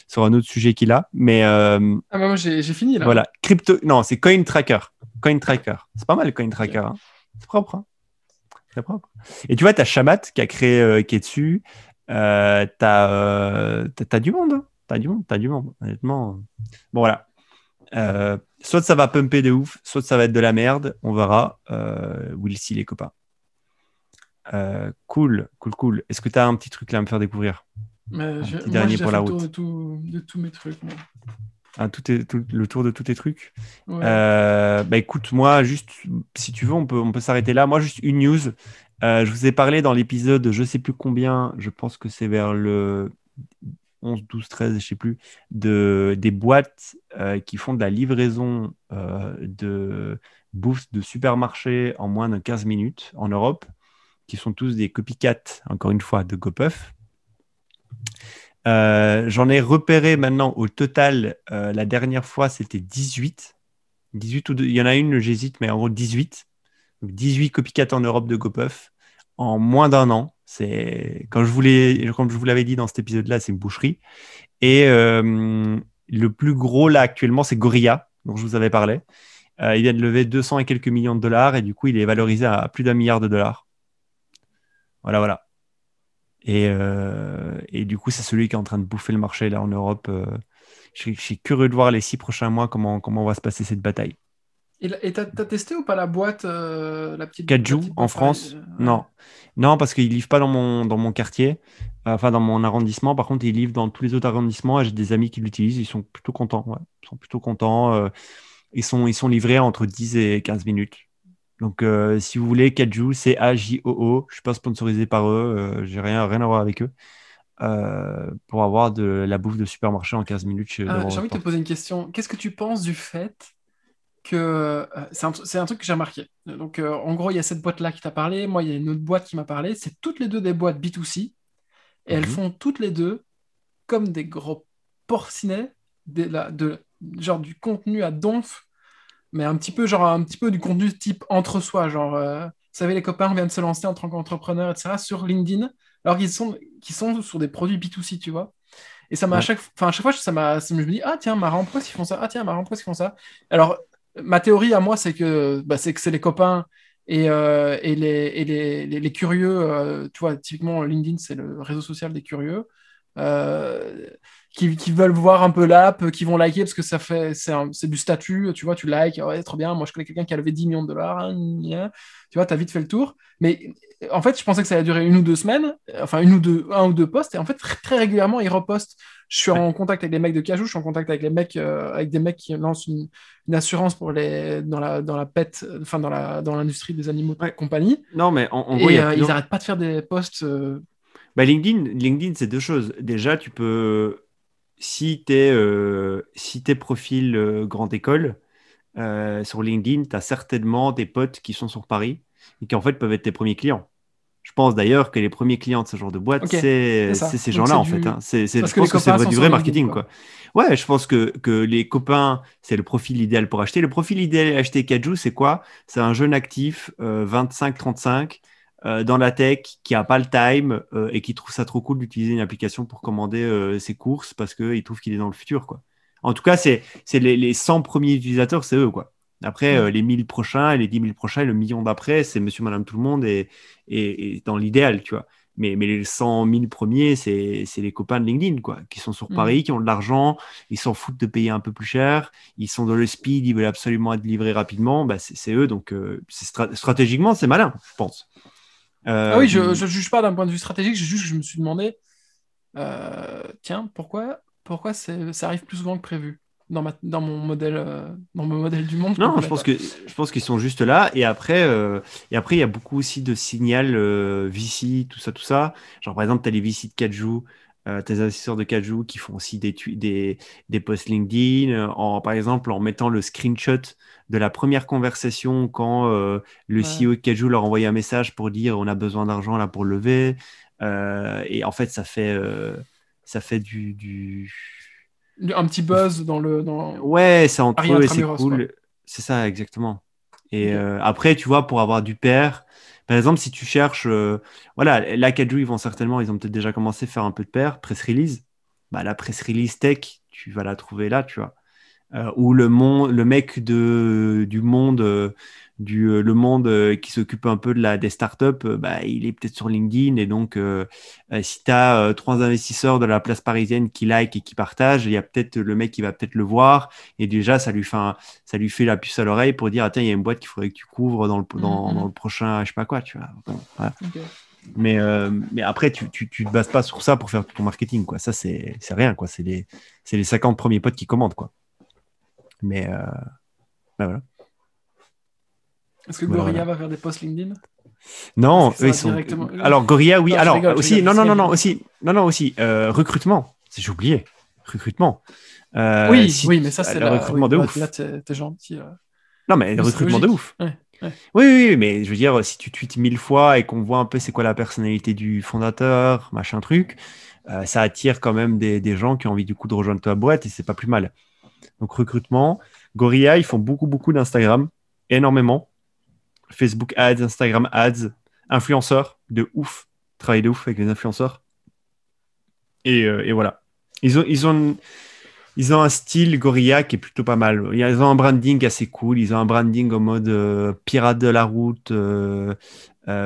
sur un autre sujet qu'il a. Mais, euh, ah bah moi, j'ai fini là. Voilà. Crypto... Non, c'est Coin Tracker. Coin Tracker. C'est pas mal, Coin Tracker. Hein. C'est propre. Hein. Propre. Et tu vois, tu as Shamat qui a créé, euh, qui est dessus. tu as, as, du monde. Hein. Tu as du monde. Tu as du monde. Honnêtement. Bon, voilà. soit ça va pumper de ouf, soit ça va être de la merde. On verra. Will see les copains. Euh, cool, cool, cool. Est-ce que tu as un petit truc là à me faire découvrir? Un petit dernier pour la route. De, de, tous mes trucs. Tout est, le tour de tous tes trucs. Euh, bah écoute, moi, juste, si tu veux, on peut, on peut s'arrêter là. Moi, juste une news. Euh, je vous ai parlé dans l'épisode, je sais plus combien, je pense que c'est vers le 11, 12, 13, je sais plus, de, des boîtes qui font de la livraison de bouffe de supermarché en moins de 15 minutes en Europe qui sont tous des copycats, encore une fois, de GoPuff. Euh, j'en ai repéré maintenant au total, euh, la dernière fois, c'était 18. 18 ou il y en a une, j'hésite, mais en gros 18. 18 copycats en Europe de GoPuff en moins d'un an. C'est quand je comme je vous l'avais dit dans cet épisode-là, c'est une boucherie. Et euh, le plus gros là actuellement, c'est Gorilla, dont je vous avais parlé. il vient de lever 200 et quelques millions de dollars et du coup, il est valorisé à plus d'un milliard de dollars. Voilà, voilà. Euh, et, du coup, c'est celui qui est en train de bouffer le marché là en Europe. Euh. je, suis curieux de voir les six prochains mois comment, comment va se passer cette bataille. Et t'as as testé ou pas la boîte, euh, la petite Kajou en France? Non. Non, parce qu'ils livrent pas dans mon, dans mon quartier, enfin dans mon arrondissement. Par contre, ils livrent dans tous les autres arrondissements. J'ai des amis qui l'utilisent, ils sont plutôt contents. Ils sont plutôt contents. ils, sont, ils sont livrés entre 10 et 15 minutes. Donc, euh, si vous voulez, Kajou, c'est A-J-O-O. Je ne suis pas sponsorisé par eux. Euh, j'ai rien, rien à voir avec eux. Euh, pour avoir de la bouffe de supermarché en 15 minutes. J'ai envie de te poser une question. Qu'est-ce que tu penses du fait que. c'est un, un, truc que j'ai remarqué. Donc, en gros, il y a cette boîte-là qui t'a parlé. Moi, il y a une autre boîte qui m'a parlé. C'est toutes les deux des boîtes B2C. Et elles mhm. font toutes les deux comme des gros porcinets, de, de, genre du contenu à donf mais un petit peu genre un petit peu du contenu type entre soi, genre euh, vous savez les copains viennent de se lancer en tant qu'entrepreneur, etc. sur LinkedIn, alors qu'ils sont qui sont sur des produits B2C, tu vois. Et ça m'a à chaque enfin à chaque fois ça m'a je me dis ah tiens marrant pourquoi ils font ça? Ah tiens marrant pourquoi ils font ça? Alors ma théorie à moi c'est que bah, c'est que c'est les copains et, euh, et, les, et les, les, curieux, euh, tu vois, typiquement LinkedIn, c'est le réseau social des curieux. Euh, qui, qui, veulent voir un peu l'app, qui vont liker parce que ça fait, c'est du statut, tu vois, tu likes, ouais, trop bien, moi je connais quelqu'un qui a levé 10 millions de dollars, hein, tu vois, tu as vite fait le tour. Mais en fait, je pensais que ça allait durer une ou deux semaines, enfin une ou deux, un ou deux posts, et en fait, très, régulièrement, ils repostent. Je suis en contact avec des mecs de Cajou, je suis en contact avec les mecs, euh, avec des mecs qui lancent une, assurance pour les, dans la, dans la pet, enfin dans la, dans l'industrie des animaux de compagnie. Non, mais en, gros, euh, ils n'arrêtent pas de faire des posts. Euh, bah, LinkedIn, LinkedIn c'est deux choses. Déjà, tu peux si tu es, euh, si profil euh, grande école, euh, sur LinkedIn, tu as certainement des potes qui sont sur Paris et qui en fait peuvent être tes premiers clients. Je pense d'ailleurs que les premiers clients de ce genre de boîte, c'est ces gens-là en fait. Hein. C'est, je pense que c'est du vrai marketing. Quoi. Ouais, je pense que, que les copains, c'est le profil idéal pour acheter. Le profil idéal à acheter Kajou, c'est quoi? C'est un jeune actif, 25-35, euh, dans la tech qui a pas le time euh, et qui trouve ça trop cool d'utiliser une application pour commander euh, ses courses parce qu'il trouve qu'il est dans le futur. Quoi. En tout cas, c'est les, les 100 premiers utilisateurs, c'est eux. Quoi. Après, euh, les 1000 prochains, les 10 000 prochains, et le million d'après, c'est monsieur, madame, tout le monde et, et, dans l'idéal, tu vois. Mais, mais, les 100 000 premiers, c'est les copains de LinkedIn, quoi, qui sont sur Paris, qui ont de l'argent, ils s'en foutent de payer un peu plus cher, ils sont dans le speed, ils veulent absolument être livrés rapidement, bah, c'est eux. Donc, euh, stratégiquement, c'est malin, je pense. Ah oui, je ne juge pas d'un point de vue stratégique, je juste je me suis demandé, tiens, pourquoi, pourquoi ça arrive plus souvent que prévu dans, ma, dans, mon modèle, euh, dans mon modèle du monde. Non, je pense, que, je pense qu'ils sont juste là. Et après, euh, et après, il y a beaucoup aussi de signal euh, VC, tout ça, tout ça. Genre, par exemple, tu as les VC de Kaju, euh, tes investisseurs de Kaju qui font aussi des, des, des posts LinkedIn, en, par exemple, en mettant le screenshot de la première conversation quand le CEO de Kaju leur envoyait un message pour dire on a besoin d'argent là pour lever. et en fait, ça fait, ça fait du, du un petit buzz dans le. Dans... Ouais, c'est entre eux et c'est cool. C'est ça, exactement. Et euh, après, tu vois, pour avoir du père, par exemple, si tu cherches, euh, voilà, la Kaju, ils vont certainement, ils ont peut-être déjà commencé à faire un peu de père, press release. Bah, la press release tech, tu vas la trouver là, tu vois. Euh, ou le, mon, le mec du monde du euh, le monde euh, qui s'occupe un peu de la, des startups, euh, bah, il est peut-être sur LinkedIn. Et donc, si tu as trois investisseurs de la place parisienne qui like et qui partagent, il y a peut-être le mec qui va peut-être le voir. Et déjà, ça lui fait, ça lui fait la puce à l'oreille pour dire Attends, il y a une boîte qu'il faudrait que tu couvres dans le, dans, le prochain, je sais pas quoi. Tu vois. Mais, mais après, tu, tu, tu, te bases pas sur ça pour faire ton marketing. Quoi. Ça, c'est rien. C'est les, les 50 premiers potes qui commandent. Quoi. Mais ben voilà. Est-ce que Gorilla va faire des posts LinkedIn? Non, eux, ils sont. Alors Gorilla, oui. Alors aussi, non, non, non, non, aussi, non, non, aussi euh, recrutement. J'ai oublié. Recrutement. Euh, oui, oui, mais ça c'est le recrutement de ouf. Là, t'es gentil. Euh. Non, mais le recrutement de ouf. Oui, oui, mais je veux dire, si tu tweets mille fois et qu'on voit un peu c'est quoi la personnalité du fondateur, machin truc, ça attire quand même des, des, gens qui ont envie du coup de rejoindre ta boîte et c'est pas plus mal. Donc recrutement, Gorilla, ils font beaucoup, beaucoup d'Instagram, énormément. Facebook Ads, Instagram Ads, influenceurs de ouf, travail de ouf avec les influenceurs. Et, euh, et voilà. Ils ont, ils, ont, ils ont un style Gorilla qui est plutôt pas mal. Ils ont un branding assez cool. Ils ont un branding en mode euh, pirate de la route, euh,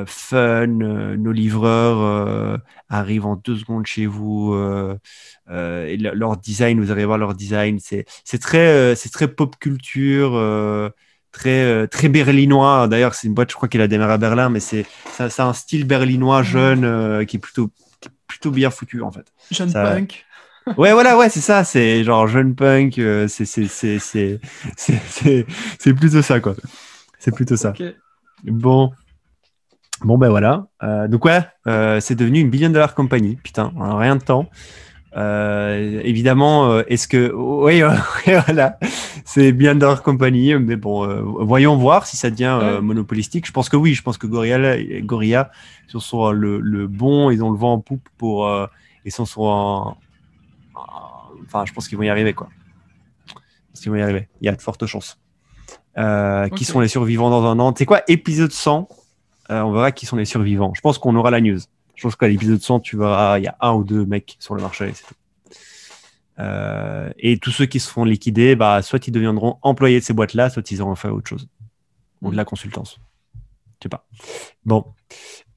fun. nos livreurs arrivent en deux secondes chez vous. et leur design, vous allez voir leur design. C'est très, c'est très pop culture très, euh, très berlinois. D'ailleurs, c'est une boîte, je crois qu'elle a démarré à Berlin, mais c'est un style berlinois jeune euh, qui est plutôt, plutôt bien foutu en fait. Jeune punk. [LAUGHS] ouais, voilà, ouais, c'est ça. C'est genre jeune punk. Euh, c'est c'est plutôt ça, quoi. C'est plutôt ça. Bon. Bon, ben voilà. donc, ouais, c'est devenu une billion dollar compagnie. Putain, en rien de temps. Euh, évidemment, euh, est-ce que [LAUGHS] oui, voilà, c'est bien leur compagnie, mais bon, euh, voyons voir si ça devient monopolistique. Je pense que oui, je pense que Gorilla, Gorilla sont sur le, le, bon, ils ont le vent en poupe pour, ils sont sur enfin, je pense qu'ils vont y arriver quoi. qu'ils vont y arriver. Il y a de fortes chances. Qui sont les survivants dans un an? Tu sais quoi, épisode 100, on verra qui sont les survivants. Je pense qu'on aura la news. Je pense qu'à l'épisode 100, tu verras, il y a un ou deux mecs sur le marché. Euh, et tous ceux qui se font liquider, bah, soit ils deviendront employés de ces boîtes-là, soit ils auront fait autre chose. Ou de la consultance. Je sais pas. Bon.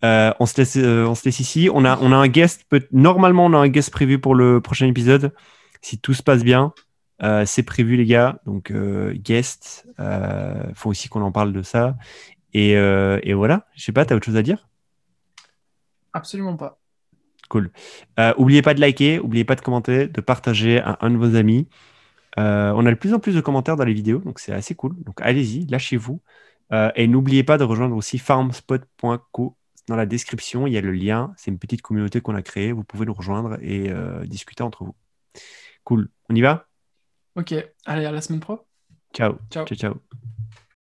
Euh, on, se laisse, euh, on se laisse ici. On a, on a un guest. Normalement, on a un guest prévu pour le prochain épisode. Si tout se passe bien, c'est prévu, les gars. Donc, guest. Il faut aussi qu'on en parle de ça. Et, et voilà. Je sais pas, tu as autre chose à dire? Absolument pas. Cool. Euh, oubliez pas de liker, oubliez pas de commenter, de partager à un de vos amis. Euh, on a de plus en plus de commentaires dans les vidéos, donc c'est assez cool. Donc allez-y, lâchez-vous. Euh, et n'oubliez pas de rejoindre aussi farmspot.co. Dans la description, il y a le lien. C'est une petite communauté qu'on a créée. Vous pouvez nous rejoindre et discuter entre vous. Cool. On y va? Ok. Allez, à la semaine pro. ciao, ciao. ciao.